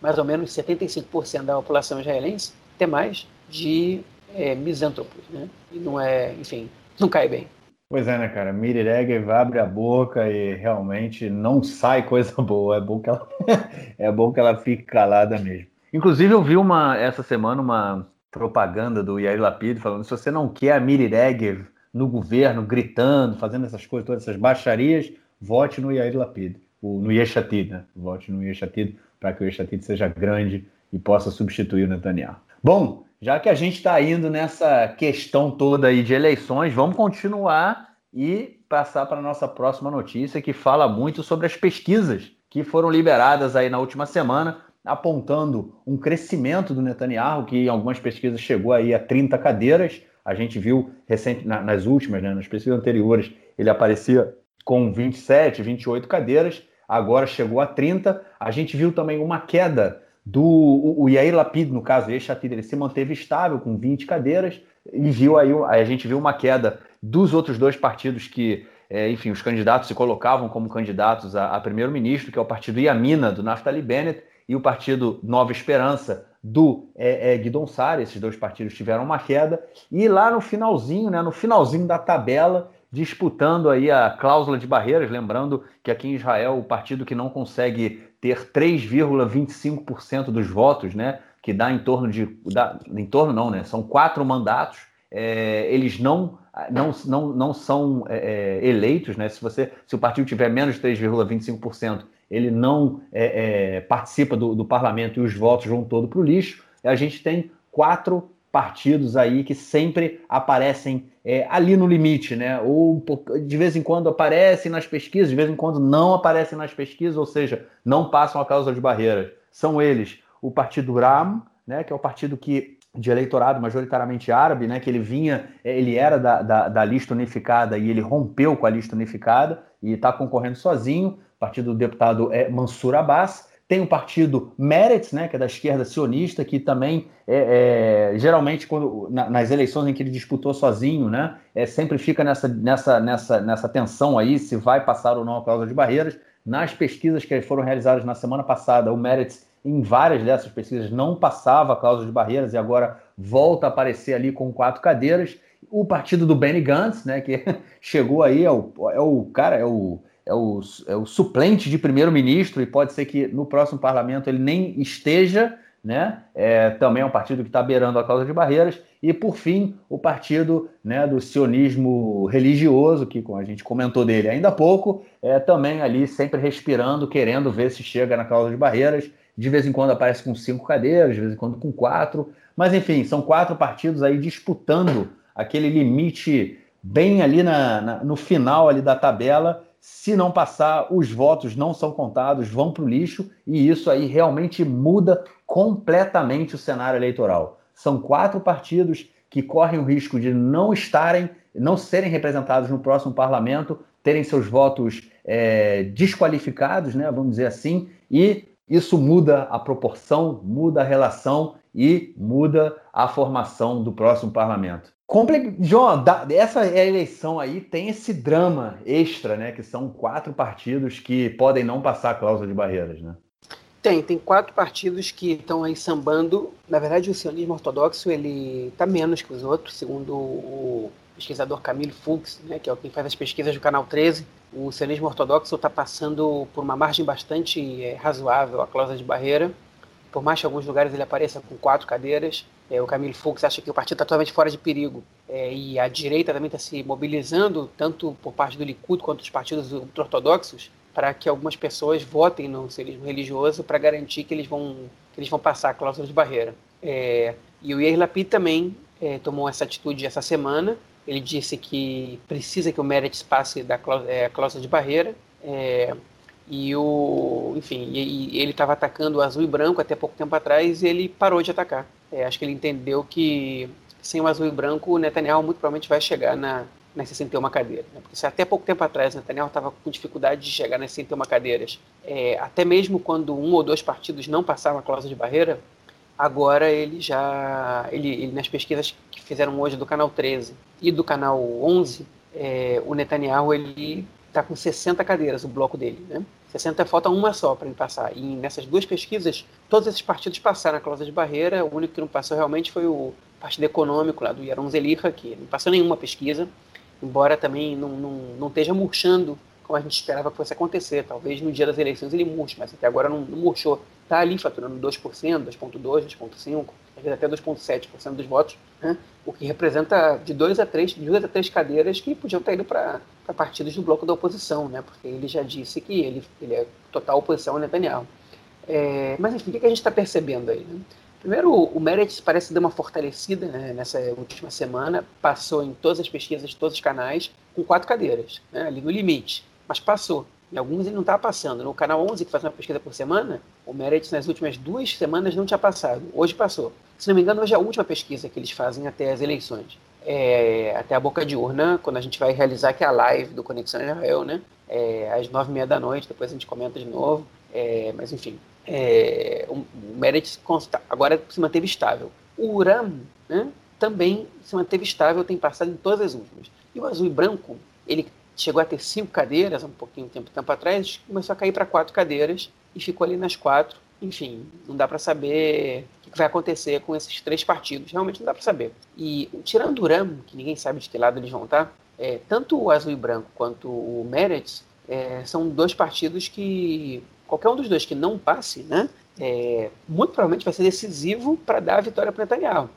Speaker 2: mais ou menos 75% da população israelense, até mais, de é, misântropos, né? E não é, enfim, não cai bem.
Speaker 1: Pois é, né, cara? Miri Regev abre a boca e realmente não sai coisa boa. É bom que ela, é bom que ela fique calada mesmo. Inclusive, eu vi uma, essa semana uma propaganda do Yair Lapid falando se você não quer a Miri Regev no governo, gritando, fazendo essas coisas, todas essas baixarias, vote no Yair Lapid, no Yeshatid, né? Vote no Yeshatid para que o Yeshatid seja grande e possa substituir o Netanyahu. Bom, já que a gente está indo nessa questão toda aí de eleições, vamos continuar e passar para a nossa próxima notícia que fala muito sobre as pesquisas que foram liberadas aí na última semana, apontando um crescimento do Netanyahu, que em algumas pesquisas chegou aí a 30 cadeiras. A gente viu recente, nas últimas, né, nas pesquisas anteriores, ele aparecia com 27, 28 cadeiras, agora chegou a 30. A gente viu também uma queda do o, o Yair Lapid, no caso, esse Chatid, ele se manteve estável com 20 cadeiras e viu aí, aí a gente viu uma queda dos outros dois partidos que, é, enfim, os candidatos se colocavam como candidatos a, a primeiro-ministro, que é o partido Yamina, do Naftali Bennett, e o partido Nova Esperança, do é, é, Guidon Sari, esses dois partidos tiveram uma queda, e lá no finalzinho, né, no finalzinho da tabela, disputando aí a cláusula de barreiras, lembrando que aqui em Israel o partido que não consegue ter 3,25% dos votos, né, que dá em torno de, dá, em torno não, né, são quatro mandatos, é, eles não, não, não, não são é, é eleitos, né, se você, se o partido tiver menos de 3,25%, ele não é, é, participa do, do parlamento e os votos vão todo para o lixo. A gente tem quatro partidos aí que sempre aparecem é, ali no limite, né? Ou de vez em quando aparecem nas pesquisas, de vez em quando não aparecem nas pesquisas, ou seja, não passam a causa de barreiras. São eles o Partido Ram, né? Que é o partido que de eleitorado majoritariamente árabe, né? Que ele vinha, é, ele era da, da, da lista unificada e ele rompeu com a lista unificada e está concorrendo sozinho. Partido do deputado é Mansur Abbas tem o partido Meretz, né, que é da esquerda sionista, que também, é, é geralmente, quando, na, nas eleições em que ele disputou sozinho, né, é, sempre fica nessa, nessa, nessa, nessa tensão aí, se vai passar ou não a cláusula de barreiras. Nas pesquisas que foram realizadas na semana passada, o Meretz, em várias dessas pesquisas, não passava a cláusula de barreiras e agora volta a aparecer ali com quatro cadeiras. O partido do Benny Gantz, né, que chegou aí, é o, é o cara, é o é o, é o suplente de primeiro-ministro e pode ser que no próximo parlamento ele nem esteja, né? É, também é um partido que está beirando a causa de barreiras. E, por fim, o partido né, do sionismo religioso, que a gente comentou dele ainda há pouco, é também ali sempre respirando, querendo ver se chega na causa de barreiras. De vez em quando aparece com cinco cadeiras, de vez em quando com quatro. Mas, enfim, são quatro partidos aí disputando aquele limite bem ali na, na no final ali da tabela se não passar, os votos não são contados, vão para o lixo, e isso aí realmente muda completamente o cenário eleitoral. São quatro partidos que correm o risco de não estarem, não serem representados no próximo parlamento, terem seus votos é, desqualificados, né, vamos dizer assim, e isso muda a proporção, muda a relação e muda a formação do próximo parlamento. Comple... João, essa eleição aí tem esse drama extra, né? Que são quatro partidos que podem não passar a cláusula de barreiras, né?
Speaker 2: Tem, tem quatro partidos que estão aí sambando. Na verdade, o sionismo ortodoxo ele está menos que os outros, segundo o pesquisador Camilo Fuchs, né, que é quem faz as pesquisas do Canal 13. O sionismo ortodoxo está passando por uma margem bastante é, razoável a cláusula de barreira. Por mais que em alguns lugares ele apareça com quatro cadeiras, é, o Camilo Fux acha que o partido está totalmente fora de perigo. É, e a direita também está se mobilizando, tanto por parte do Likud quanto dos partidos ortodoxos, para que algumas pessoas votem no sionismo religioso para garantir que eles vão que eles vão passar a cláusula de barreira. É, e o Yair Lapid também é, tomou essa atitude essa semana. Ele disse que precisa que o Meretz passe da cláusula, é, cláusula de barreira. E o, enfim, e, e ele estava atacando o azul e branco até pouco tempo atrás e ele parou de atacar. É, acho que ele entendeu que sem o azul e branco, o Netanyahu muito provavelmente vai chegar na, nas 61 cadeiras. Né? Porque se até pouco tempo atrás o Netanyahu estava com dificuldade de chegar nas 61 cadeiras, é, até mesmo quando um ou dois partidos não passavam a cláusula de barreira, agora ele já, ele, ele, nas pesquisas que fizeram hoje do canal 13 e do canal 11, é, o Netanyahu ele está com 60 cadeiras, o bloco dele, né? 60 falta uma só para ele passar. E nessas duas pesquisas, todos esses partidos passaram a cláusula de barreira. O único que não passou realmente foi o Partido Econômico lá do Yaron Zeliha, que não passou nenhuma pesquisa, embora também não, não, não esteja murchando como a gente esperava que fosse acontecer. Talvez no dia das eleições ele murche, mas até agora não, não murchou. Está ali faturando 2%, 2,2%, 2,5%, às vezes até 2,7% dos votos, né? o que representa de dois a três, de duas a três cadeiras que podiam estar indo para partidos do bloco da oposição, né? porque ele já disse que ele, ele é total oposição ao Netanyahu. É, mas enfim, o que a gente está percebendo aí? Né? Primeiro, o Meredith parece dar uma fortalecida né, nessa última semana, passou em todas as pesquisas, todos os canais, com quatro cadeiras, né, ali no limite, mas passou. Em alguns ele não estava passando. No canal 11, que faz uma pesquisa por semana, o Meredith nas últimas duas semanas não tinha passado. Hoje passou. Se não me engano, hoje é a última pesquisa que eles fazem até as eleições. É, até a boca de urna, quando a gente vai realizar que é a live do Conexão Israel, né? É, às nove e meia da noite, depois a gente comenta de novo. É, mas enfim, é, o Meredith agora se manteve estável. O Uram né, também se manteve estável, tem passado em todas as últimas. E o azul e branco, ele chegou a ter cinco cadeiras, um pouquinho tempo, tempo atrás, começou a cair para quatro cadeiras e ficou ali nas quatro. Enfim, não dá para saber o que vai acontecer com esses três partidos. Realmente não dá para saber. E tirando o Uram, que ninguém sabe de que lado eles vão estar, é, tanto o azul e branco quanto o Meredith é, são dois partidos que qualquer um dos dois que não passe, né, é, muito provavelmente vai ser decisivo para dar a vitória para Netanyahu.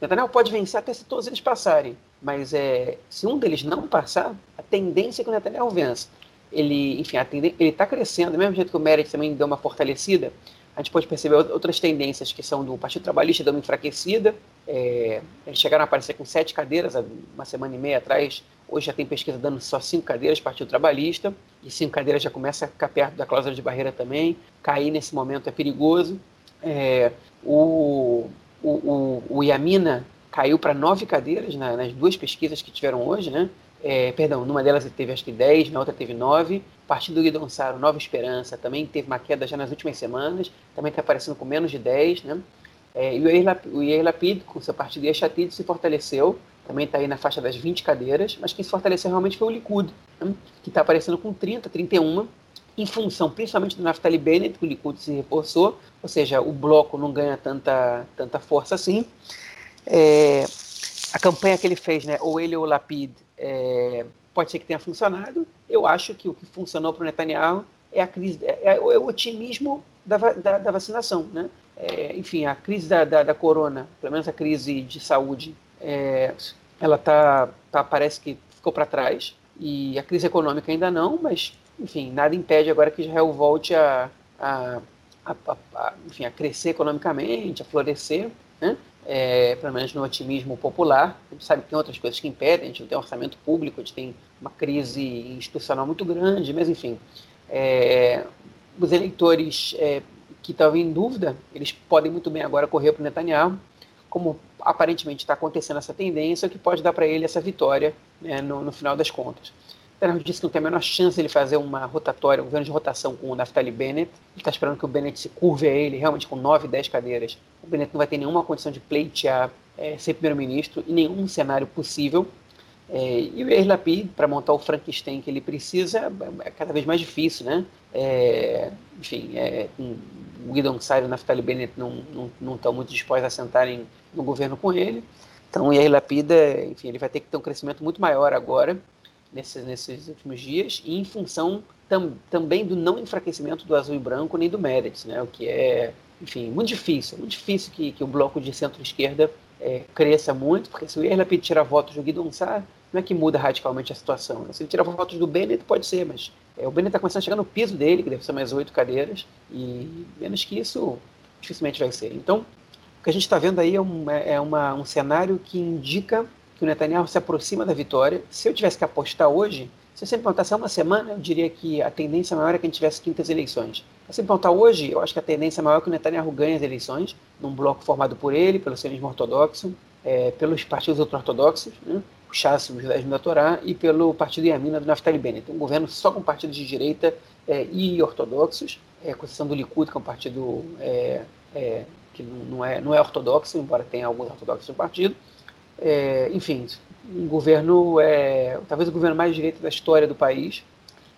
Speaker 2: Netanyahu pode vencer até se todos eles passarem, mas é, se um deles não passar, a tendência é que o Netanyahu vença. Ele, enfim, ele está crescendo, do mesmo jeito que o Meredith também deu uma fortalecida, a gente pode perceber outras tendências que são do Partido Trabalhista dando enfraquecida. É, eles chegaram a aparecer com sete cadeiras uma semana e meia atrás. Hoje já tem pesquisa dando só cinco cadeiras, Partido Trabalhista. E cinco cadeiras já começa a ficar perto da cláusula de barreira também. Cair nesse momento é perigoso. É, o, o, o, o Yamina caiu para nove cadeiras na, nas duas pesquisas que tiveram hoje, né? É, perdão, numa delas ele teve acho que 10, na outra teve 9. Partido do Guidon Saro, Nova Esperança, também teve uma queda já nas últimas semanas, também está aparecendo com menos de 10, né? É, e o Yair Lapid, com seu partido Yeshatid, se fortaleceu, também está aí na faixa das 20 cadeiras, mas quem se fortaleceu realmente foi o Likud, né? que está aparecendo com 30, 31, em função principalmente do Naftali Bennett, que o Likud se reforçou, ou seja, o bloco não ganha tanta, tanta força assim. É, a campanha que ele fez, né, ou ele ou Lapid, é, pode ser que tenha funcionado. Eu acho que o que funcionou para o Netanyahu é a crise, é, é, é, o otimismo da, da, da vacinação, né? É, enfim, a crise da, da, da, corona, pelo menos a crise de saúde, é, ela tá, tá, parece que ficou para trás e a crise econômica ainda não, mas enfim, nada impede agora que Israel volte a, a, a, a enfim, a crescer economicamente, a florescer, né? é, pelo menos no otimismo popular. A gente sabe que tem outras coisas que impedem, a gente não tem orçamento público, a gente tem uma crise institucional muito grande, mas enfim, é, os eleitores é, que estavam em dúvida, eles podem muito bem agora correr para o Netanyahu, como aparentemente está acontecendo essa tendência, o que pode dar para ele essa vitória né, no, no final das contas. Netanyahu disse que não tem a menor chance de ele fazer uma rotatória, um governo de rotação com o Naftali Bennett. Ele está esperando que o Bennett se curve a ele, realmente com 9, 10 cadeiras. O Bennett não vai ter nenhuma condição de pleitear é, ser primeiro-ministro em nenhum cenário possível. É, e o Yair para montar o Frankenstein que ele precisa, é cada vez mais difícil, né? É, enfim, é, o Guidon Sari e o Naftali Bennett não, estão muito dispostos a sentarem no governo com ele. Então o Yair enfim, ele vai ter que ter um crescimento muito maior agora nesses, nesses últimos dias, e em função tam, também do não enfraquecimento do azul e branco nem do Meredith, né? o que é, enfim, muito difícil. Muito difícil que, que o bloco de centro-esquerda é, cresça muito, porque se o Lapid tirar votos do Guidon Sar, não é que muda radicalmente a situação. Né? Se ele tirar votos do Bennett, pode ser, mas é, o Bennett está começando a chegar no piso dele, que deve ser mais oito cadeiras, e menos que isso, dificilmente vai ser. Então, o que a gente está vendo aí é, um, é, é uma, um cenário que indica que o Netanyahu se aproxima da vitória. Se eu tivesse que apostar hoje, se você me perguntasse há uma semana, eu diria que a tendência maior é que a gente tivesse quintas eleições. Se me perguntar hoje, eu acho que a tendência maior é que o Netanyahu ganhe as eleições, num bloco formado por ele, pelo sionismo ortodoxo, é, pelos partidos ultra-ortodoxos, né, o Chas, o judaísmo da Torá, e pelo partido Yamina do Naftali Bennett. Um governo só com partidos de direita é, e ortodoxos, é, com exceção do Likud, que é um partido é, é, que não é, não é ortodoxo, embora tenha alguns ortodoxos no partido. É, enfim, um governo, é, talvez o governo mais direito da história do país,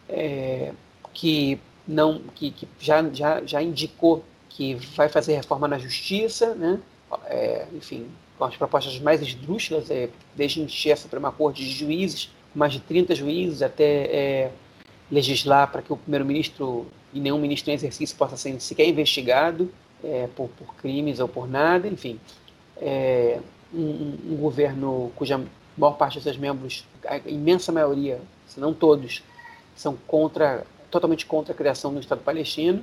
Speaker 2: é, que não, que, que, já, já, já indicou que vai fazer reforma na justiça, né? É, enfim, com as propostas mais esdrúxulas, é, desde encher a Suprema Corte de juízes, mais de 30 juízes, até é, legislar para que o primeiro-ministro e nenhum ministro em exercício possa ser sequer investigado é, por, por, crimes ou por nada, enfim. Um, um, governo cuja maior parte dos seus membros, a imensa maioria, se não todos, são contra, totalmente contra a criação do Estado palestino.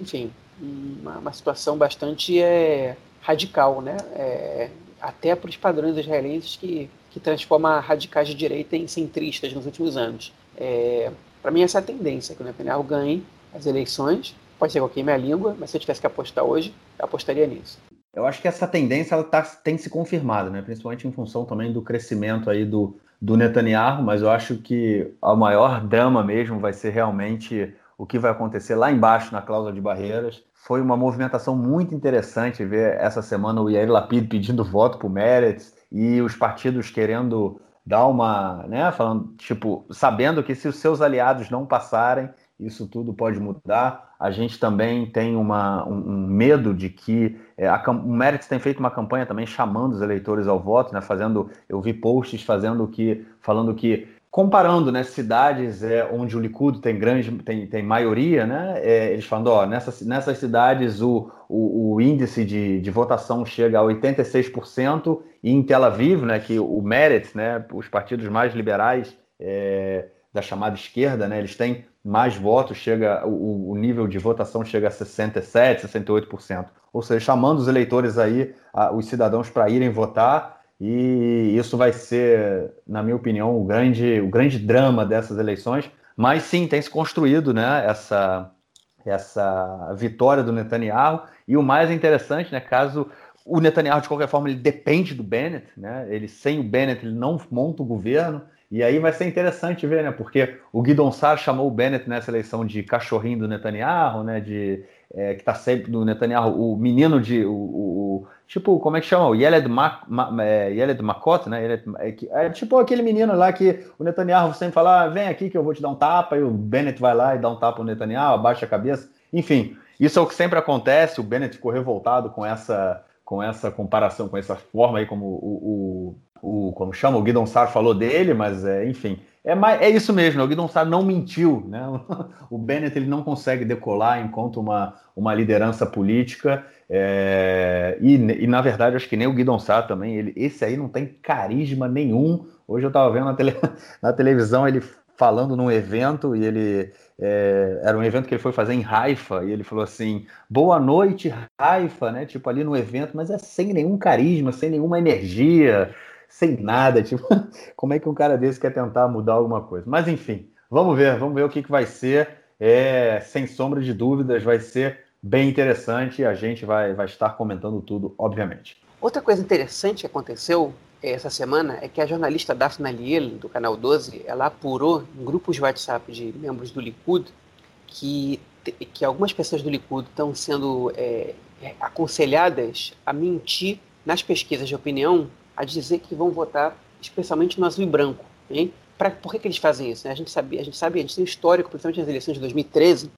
Speaker 2: Enfim, uma, uma situação bastante é, radical, né? É, até para os padrões israelenses que, que transforma radicais de direita em centristas nos últimos anos. É, para mim, essa é a tendência, que o Netanyahu ganhe as eleições. Pode ser que eu queime a língua, mas se eu tivesse que apostar hoje, eu apostaria nisso.
Speaker 1: Eu acho que essa tendência ela tá, tem se confirmado, né? principalmente em função também do crescimento aí do, do Netanyahu, mas eu acho que o maior drama mesmo vai ser realmente o que vai acontecer lá embaixo na cláusula de barreiras. Foi uma movimentação muito interessante ver essa semana o Yair Lapid pedindo voto para o Meretz e os partidos querendo dar uma, né, falando, tipo, sabendo que se os seus aliados não passarem, isso tudo pode mudar. A gente também tem uma, um, um medo de que é, a, o Meretz tem feito uma campanha também chamando os eleitores ao voto, né, fazendo, eu vi posts fazendo que, falando que comparando né, cidades é, onde o Likud tem grande tem, tem maioria, né, é, eles falando, ó, nessas, nessas cidades o, o, o índice de, de, votação chega a 86%, e em Tel Aviv, né, que o Meretz, né, os partidos mais liberais é, da chamada esquerda, né, eles têm mais votos, chega o, o, nível de votação chega a 67, 68%. Ou seja, chamando os eleitores aí, a, os cidadãos para irem votar, e isso vai ser, na minha opinião, o grande, o grande drama dessas eleições. Mas sim, tem se construído né, essa, essa vitória do Netanyahu. E o mais interessante, né, caso o Netanyahu, de qualquer forma, ele depende do Bennett, né? Ele sem o Bennett ele não monta o governo. E aí vai ser interessante ver, né? Porque o Guidon Sar chamou o Bennett nessa eleição de cachorrinho do Netanyahu, né? De é, que está sempre do Netanyahu, o menino de o, o, tipo como é que chama? O Yeled, Ma, Ma, é, Yeled Makot, né? Yeled, é, é, tipo aquele menino lá que o Netanyahu sempre fala, ah, vem aqui que eu vou te dar um tapa, e o Bennett vai lá e dá um tapa no Netanyahu, abaixa a cabeça. Enfim, isso é o que sempre acontece. O Bennett ficou revoltado com essa com essa comparação, com essa forma aí como o, o, o como chama, o Guidon Sar falou dele, mas é, enfim, é, é isso mesmo, né? o Guidon Sar não mentiu, né? O Bennett ele não consegue decolar enquanto uma, uma liderança política, é, e, e, na verdade acho que nem o Guidon Sar também, ele, esse aí não tem carisma nenhum. Hoje eu estava vendo na, tele, na televisão ele falando num evento e ele é, era um evento que ele foi fazer em Haifa e ele falou assim: boa noite, Haifa, né? Tipo ali no evento, mas é sem nenhum carisma, sem nenhuma energia, sem nada. Tipo, como é que um cara desse quer tentar mudar alguma coisa? Mas enfim, vamos ver, vamos ver o que, que vai ser. É, sem sombra de dúvidas, vai ser bem interessante e a gente vai, vai estar comentando tudo, obviamente.
Speaker 2: Outra coisa interessante que aconteceu essa semana é que a jornalista Daphne Aliel, do Canal 12, ela apurou em grupos de WhatsApp de membros do Likud que, que algumas pessoas do Likud estão sendo é, é, aconselhadas a mentir nas pesquisas de opinião, a dizer que vão votar especialmente no azul e branco. Hein? Pra, por que, que eles fazem isso? Né? A, gente sabe, a gente sabe, a gente tem um histórico, principalmente nas eleições de 2013,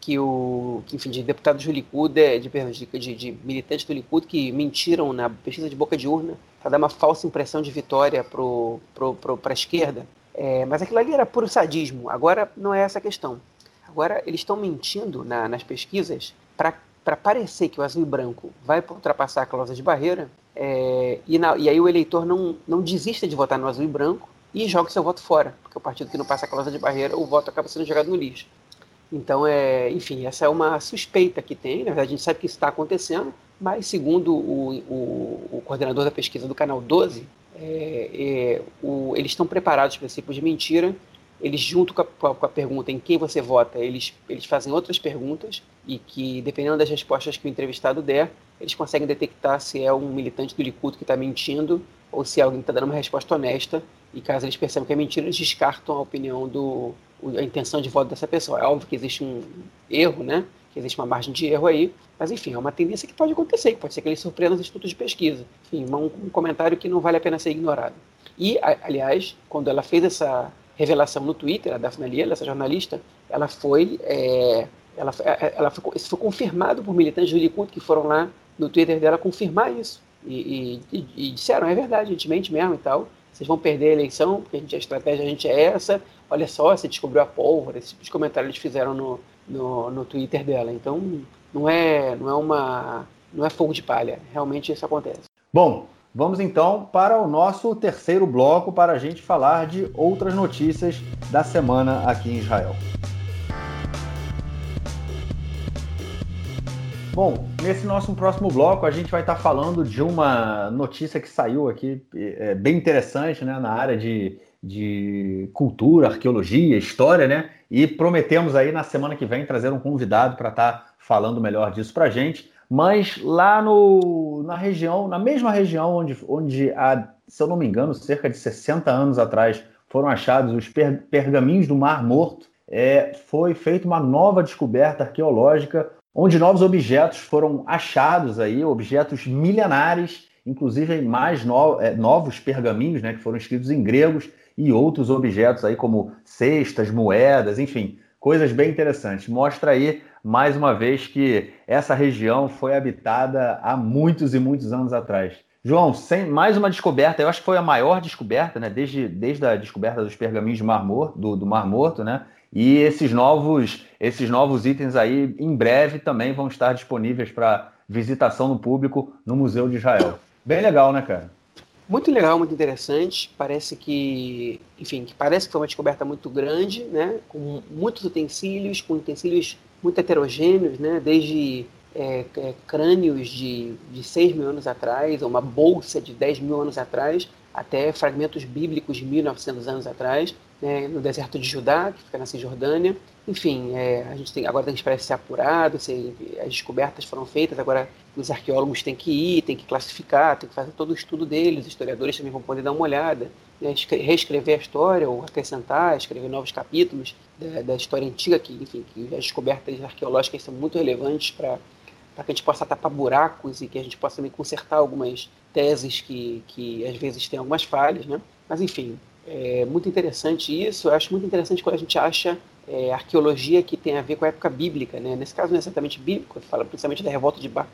Speaker 2: que o que, enfim, de deputados do Likud, é, de, de, de, militantes do Likud que mentiram na pesquisa de boca de urna para dar uma falsa impressão de vitória para a esquerda. É, mas aquilo ali era puro sadismo. Agora não é essa a questão. Agora eles estão mentindo na, nas pesquisas para parecer que o azul e branco vai ultrapassar a cláusula de barreira é, e, na, e, aí o eleitor não, não desista de votar no azul e branco e joga seu voto fora, porque o partido que não passa a cláusula de barreira, o voto acaba sendo jogado no lixo. Então, é, enfim, essa é uma suspeita que tem. Na verdade, a gente sabe que isso está acontecendo, mas segundo o, o, o, coordenador da pesquisa do Canal 12, é, é, o, eles estão preparados para esse tipo de mentira. Eles, junto com a, com a, pergunta em quem você vota, eles, eles fazem outras perguntas e que, dependendo das respostas que o entrevistado der, eles conseguem detectar se é um militante do Likud que está mentindo ou se é alguém está dando uma resposta honesta. E caso eles percebam que é mentira, eles descartam a opinião do, a intenção de voto dessa pessoa. É óbvio que existe um erro, né? Que existe uma margem de erro aí, mas enfim, é uma tendência que pode acontecer, que pode ser que eles surpreendam os institutos de pesquisa. Enfim, um, um comentário que não vale a pena ser ignorado. E, aliás, quando ela fez essa revelação no Twitter, a Daphne Liela, essa jornalista, ela foi, é, ela, é, ela foi, isso foi confirmado por militantes do Likud que foram lá no Twitter dela confirmar isso. E, e, e, disseram, é verdade, a gente mente mesmo e tal. Vocês vão perder a eleição, porque a, gente, a estratégia a gente é essa olha só, você descobriu a pólvora, esse tipo de comentário eles fizeram no, no, no Twitter dela. Então, não é, não é uma, não é fogo de palha, realmente isso acontece.
Speaker 1: Bom, vamos então para o nosso terceiro bloco para a gente falar de outras notícias da semana aqui em Israel. Bom, nesse nosso próximo bloco a gente vai estar falando de uma notícia que saiu aqui, é, bem interessante, né, na área de de cultura, arqueologia, história, né? E prometemos aí na semana que vem trazer um convidado para estar falando melhor disso para a gente. Mas lá no, na região, na mesma região onde, onde há, se eu não me engano, cerca de 60 anos atrás foram achados os per, pergaminhos do Mar Morto, é, foi feita uma nova descoberta arqueológica, onde novos objetos foram achados aí, objetos milenares, inclusive mais no, é, novos pergaminhos, né, que foram escritos em gregos, e outros objetos aí como cestas, moedas, enfim, coisas bem interessantes. Mostra aí mais uma vez que essa região foi habitada há muitos e muitos anos atrás. João, sem mais uma descoberta, eu acho que foi a maior descoberta, né? Desde, desde a descoberta dos pergaminhos do Mar Morto, do, do Mar Morto, né? E esses novos, esses novos itens aí, em breve, também vão estar disponíveis para visitação no público no Museu de Israel. Bem legal, né, cara?
Speaker 2: Muito legal, muito interessante. Parece que, enfim, parece que foi uma descoberta muito grande, né? Com muitos utensílios, com utensílios muito heterogêneos, né? Desde é, é, crânios de, de 6 mil anos atrás, uma bolsa de 10 mil anos atrás, até fragmentos bíblicos de 1900 anos atrás, né, no deserto de Judá, que fica na Cisjordânia. Enfim, é, a gente tem, agora tem que esperar ser apurado, se, as descobertas foram feitas, agora os arqueólogos têm que ir, têm que classificar, têm que fazer todo o estudo deles, os historiadores também vão poder dar uma olhada, né, reescrever a história ou acrescentar, escrever novos capítulos da, da história antiga, que, enfim, que as descobertas arqueológicas são muito relevantes para para que a gente possa tapar buracos e que a gente possa também consertar algumas teses que, que às vezes têm algumas falhas, né? Mas enfim, é muito interessante isso. Eu acho muito interessante quando a gente acha é, arqueologia que tem a ver com a época bíblica, né? Nesse caso não é exatamente bíblico, fala principalmente da revolta de Bar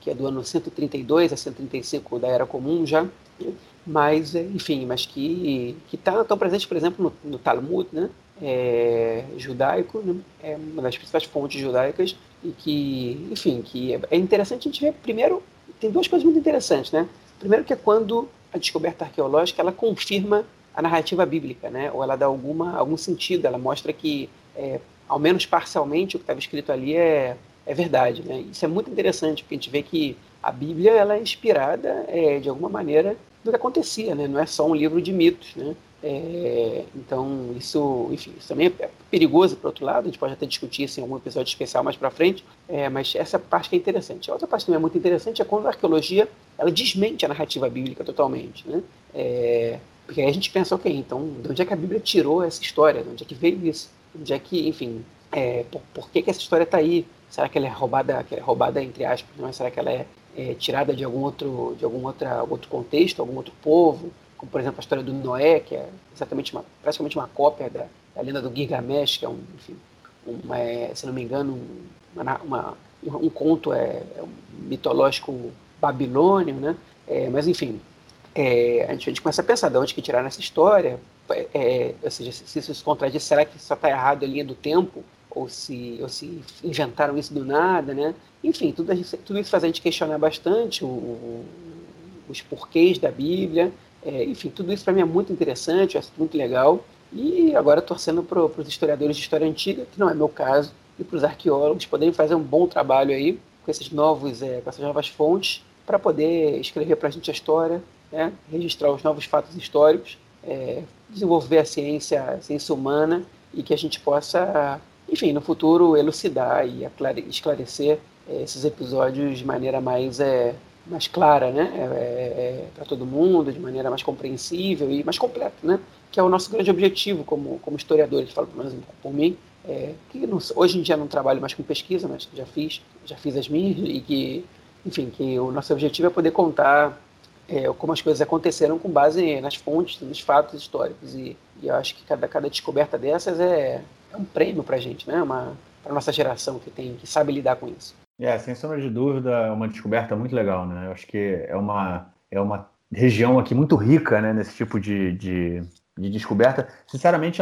Speaker 2: que é do ano 132 a 135 da Era Comum já, né? mas é, enfim, mas que está tão presente, por exemplo, no, no Talmud, né? É, judaico, né? é uma das principais fontes judaicas e que, enfim, que é interessante a gente ver, primeiro, tem duas coisas muito interessantes, né? Primeiro que é quando a descoberta arqueológica, ela confirma a narrativa bíblica, né? Ou ela dá alguma, algum sentido, ela mostra que, é, ao menos parcialmente, o que estava escrito ali é, é verdade, né? Isso é muito interessante, porque a gente vê que a Bíblia ela é inspirada, é, de alguma maneira, do que acontecia, né? Não é só um livro de mitos, né? É, então, isso, enfim, isso também é perigoso, por outro lado, a gente pode até discutir isso em algum episódio especial mais para frente, é, mas essa parte que é interessante. A outra parte também é muito interessante é quando a arqueologia ela desmente a narrativa bíblica totalmente, né? É, porque aí a gente pensa, ok, então, de onde é que a Bíblia tirou essa história? De onde é que veio isso? De onde é que, enfim, é, por, por, que, que essa história está aí? Será que ela é roubada, que é roubada entre aspas, não é? Será que ela é, é tirada de algum outro, de algum outra, outro contexto, algum outro povo? como por exemplo a história do Noé, que é exatamente uma, praticamente uma cópia da, da lenda do Gilgamesh, que é um, enfim, uma, é, se não me engano, uma, uma, um conto é, é um mitológico babilônio, né? É, mas enfim, é, a, gente, começa a pensar de onde que tiraram essa história, é, é ou seja, se, isso se contradiz, será que só está errado a linha do tempo? Ou se, ou se inventaram isso do nada, né? Enfim, tudo, tudo isso faz a gente questionar bastante o, o, os porquês da Bíblia, é, enfim, tudo isso para mim é muito interessante, acho muito legal. E agora torcendo para os historiadores de história antiga, que não é meu caso, e para os arqueólogos poderem fazer um bom trabalho aí com esses novos, é, com essas novas fontes, para poder escrever para a gente a história né, registrar os novos fatos históricos, é, desenvolver a ciência, a ciência humana e que a gente possa, enfim, no futuro elucidar e esclarecer é, esses episódios de maneira mais é, mais clara, né, é, é, para todo mundo, de maneira mais compreensível e mais completa, né, que é o nosso grande objetivo como como historiadores, falo por mim, é, que não, hoje em dia não trabalho mais com pesquisa, mas já fiz, já fiz as minhas e que, enfim, que o nosso objetivo é poder contar é, como as coisas aconteceram com base nas fontes, nos fatos históricos e, e eu acho que cada, cada descoberta dessas é, é um prêmio para a gente, né? Para nossa geração que tem que sabe lidar com isso.
Speaker 1: É, sem sombra de dúvida, é uma descoberta muito legal, né? Eu acho que é uma é uma região aqui muito rica, né? Nesse tipo de, de, de descoberta. Sinceramente,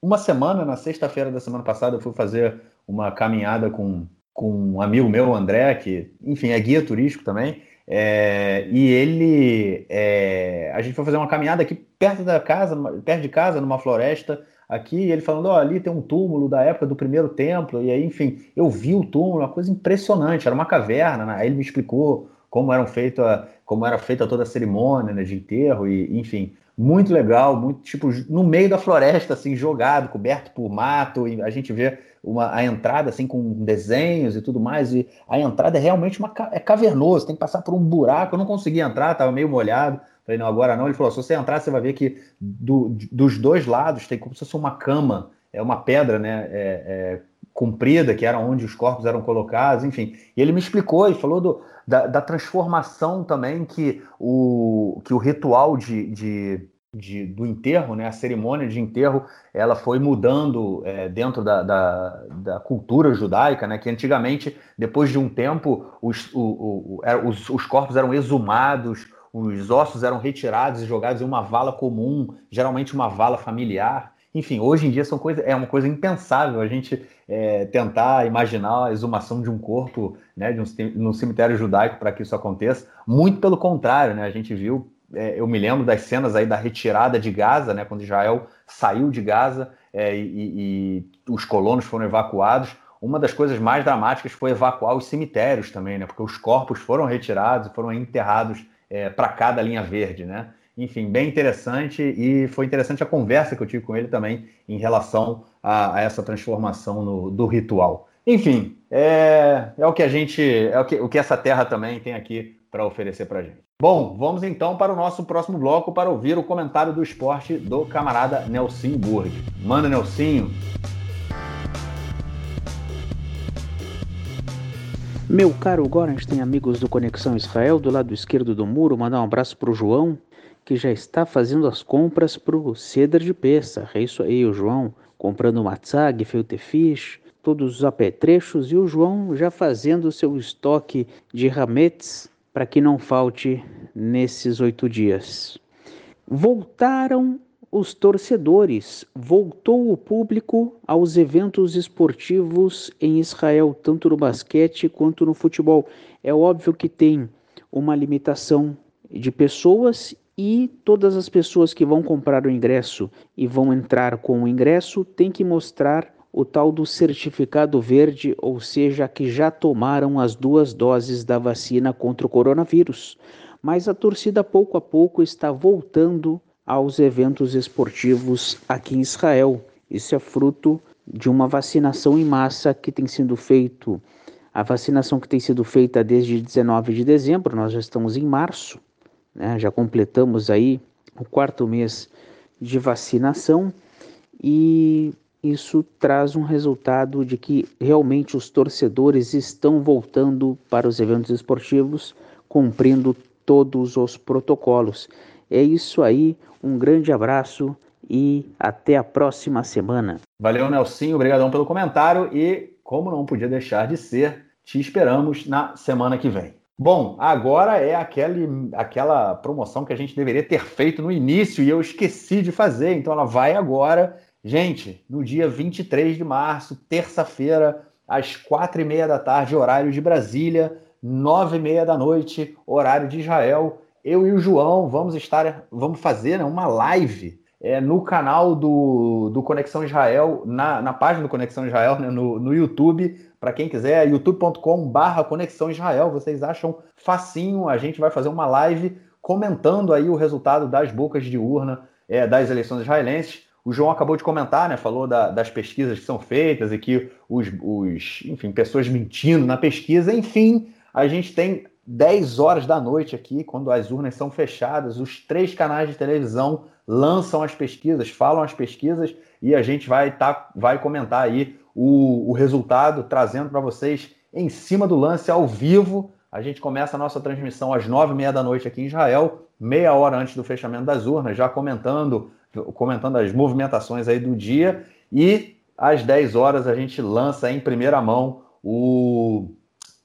Speaker 1: uma semana, na sexta-feira da semana passada, eu fui fazer uma caminhada com, com um amigo meu, André, que, enfim, é guia turístico também. É, e ele. É, a gente foi fazer uma caminhada aqui perto da casa, perto de casa, numa floresta aqui, e ele falando, ó, oh, ali tem um túmulo da época do primeiro templo, e aí, enfim, eu vi o túmulo, uma coisa impressionante, era uma caverna, né? aí ele me explicou como eram feita, como era feita toda a cerimônia né, de enterro, e enfim, muito legal, muito tipo no meio da floresta, assim, jogado, coberto por mato, e a gente vê uma, a entrada assim com desenhos e tudo mais, e a entrada é realmente uma é cavernoso, tem que passar por um buraco, eu não consegui entrar, estava meio molhado. Falei, não, agora não. Ele falou: se você entrar, você vai ver que do, dos dois lados tem como se fosse uma cama, é uma pedra, né? É, é, comprida, que era onde os corpos eram colocados, enfim. E ele me explicou e falou do, da, da, transformação também que o, que o ritual de, de de, do enterro, né, a cerimônia de enterro, ela foi mudando é, dentro da, da, da, cultura judaica, né, que antigamente, depois de um tempo, os, o, o, os, os corpos eram exumados, os ossos eram retirados e jogados em uma vala comum, geralmente uma vala familiar. Enfim, hoje em dia são coisa, é uma coisa impensável a gente é, tentar imaginar a exumação de um corpo né, de um, no cemitério judaico para que isso aconteça. Muito pelo contrário, né, a gente viu é, eu me lembro das cenas aí da retirada de Gaza, né, quando Israel saiu de Gaza é, e, e, os colonos foram evacuados. Uma das coisas mais dramáticas foi evacuar os cemitérios também, né, porque os corpos foram retirados e foram enterrados é, para cada linha verde, né? Enfim, bem interessante e foi interessante a conversa que eu tive com ele também em relação a, a essa transformação no, do ritual. Enfim, é, é o que a gente, é o que, o que essa terra também tem aqui para oferecer para a gente. Bom, vamos então para o nosso próximo bloco para ouvir o comentário do esporte do camarada Nelson Burg. Manda, Nelsinho.
Speaker 3: Meu caro tem amigos do Conexão Israel do lado esquerdo do muro, mandar um abraço para o João, que já está fazendo as compras para o Cedar de Peça. É isso aí, o João comprando matzah, gefilte fish, todos os apetrechos e o João já fazendo o seu estoque de rametes para que não falte nesses oito dias. Voltaram os torcedores, voltou o público aos eventos esportivos em Israel, tanto no basquete quanto no futebol. É óbvio que tem uma limitação de pessoas e todas as pessoas que vão comprar o ingresso e vão entrar com o ingresso têm que mostrar o tal do certificado verde, ou seja, que já tomaram as duas doses da vacina contra o coronavírus. Mas a torcida pouco a pouco está voltando aos eventos esportivos aqui em Israel. Isso é fruto de uma vacinação em massa que tem sido feito, a vacinação que tem sido feita desde 19 de dezembro, nós já estamos em março, né? já completamos aí o quarto mês de vacinação e isso traz um resultado de que realmente os torcedores estão voltando para os eventos esportivos, cumprindo todos os protocolos. É isso aí, um grande abraço e até a próxima semana.
Speaker 1: Valeu, Nelsinho, obrigadão pelo comentário e, como não podia deixar de ser, te esperamos na semana que vem. Bom, agora é aquele, aquela promoção que a gente deveria ter feito no início e eu esqueci de fazer, então ela vai agora Gente, no dia 23 de março, terça-feira, às quatro e meia da tarde, horário de Brasília, nove e meia da noite, horário de Israel, eu e o João vamos estar, vamos fazer né, uma live é, no canal do, do Conexão Israel, na, na página do Conexão Israel, né, no, no YouTube, para quem quiser, youtube.com/barra Conexão Israel. Vocês acham facinho? A gente vai fazer uma live comentando aí o resultado das bocas de urna é, das eleições israelenses. O João acabou de comentar, né? Falou da, das pesquisas que são feitas e que os, os, enfim, pessoas mentindo na pesquisa. Enfim, a gente tem 10 horas da noite aqui, quando as urnas são fechadas, os três canais de televisão lançam as pesquisas, falam as pesquisas e a gente vai, tá, vai comentar aí o, o resultado, trazendo para vocês em cima do lance ao vivo. A gente começa a nossa transmissão às nove e meia da noite aqui em Israel, meia hora antes do fechamento das urnas, já comentando comentando as movimentações aí do dia e às 10 horas a gente lança em primeira mão o,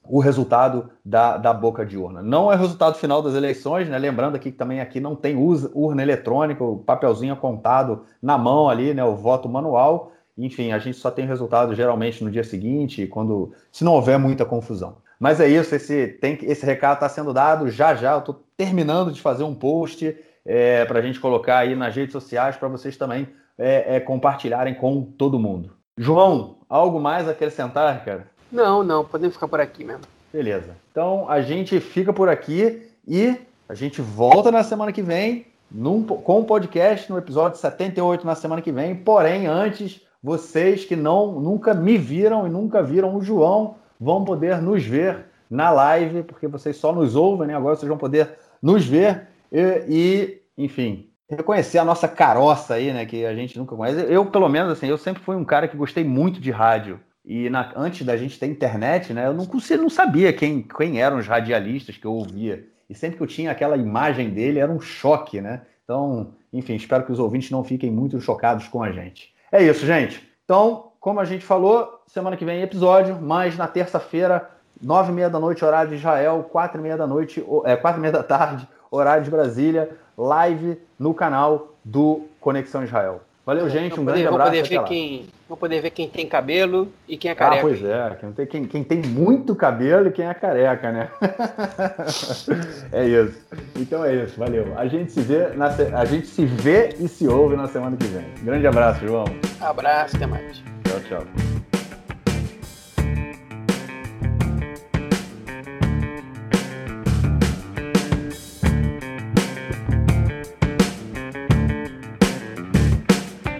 Speaker 1: o resultado da, da boca de urna. Não é o resultado final das eleições, né? Lembrando aqui que também aqui não tem urna eletrônica, o papelzinho contado na mão ali, né? O voto manual. Enfim, a gente só tem resultado geralmente no dia seguinte, quando se não houver muita confusão. Mas é isso, esse, tem, esse recado está sendo dado já já. Eu estou terminando de fazer um post é, para a gente colocar aí nas redes sociais para vocês também é, é, compartilharem com todo mundo. João, algo mais a acrescentar, cara?
Speaker 2: Não, não, podemos ficar por aqui mesmo.
Speaker 1: Beleza. Então a gente fica por aqui e a gente volta na semana que vem num, com o podcast no episódio 78 na semana que vem. Porém, antes, vocês que não nunca me viram e nunca viram o João vão poder nos ver na live, porque vocês só nos ouvem, né? Agora vocês vão poder nos ver e, e, enfim, reconhecer a nossa caroça aí, né? Que a gente nunca conhece. Eu, pelo menos, assim, eu sempre fui um cara que gostei muito de rádio. E na, antes da gente ter internet, né? Eu não, não sabia quem, quem eram os radialistas que eu ouvia. E sempre que eu tinha aquela imagem dele, era um choque, né? Então, enfim, espero que os ouvintes não fiquem muito chocados com a gente. É isso, gente. Então, como a gente falou, semana que vem episódio, mas na terça-feira, nove e meia da noite, horário de Israel, quatro e meia da noite, é, quatro e meia da tarde, horário de Brasília, live no canal do Conexão Israel. Valeu, gente. Um poder, grande abraço.
Speaker 2: Poder ver quem, vou poder ver quem tem cabelo e quem é ah, careca.
Speaker 1: Ah, pois é. Quem tem, quem, quem tem muito cabelo e quem é careca, né? é isso. Então é isso. Valeu. A gente se vê, na, a gente se vê e se ouve na semana que vem. Grande abraço, João.
Speaker 2: Abraço, até mais.
Speaker 1: Tchau, tchau.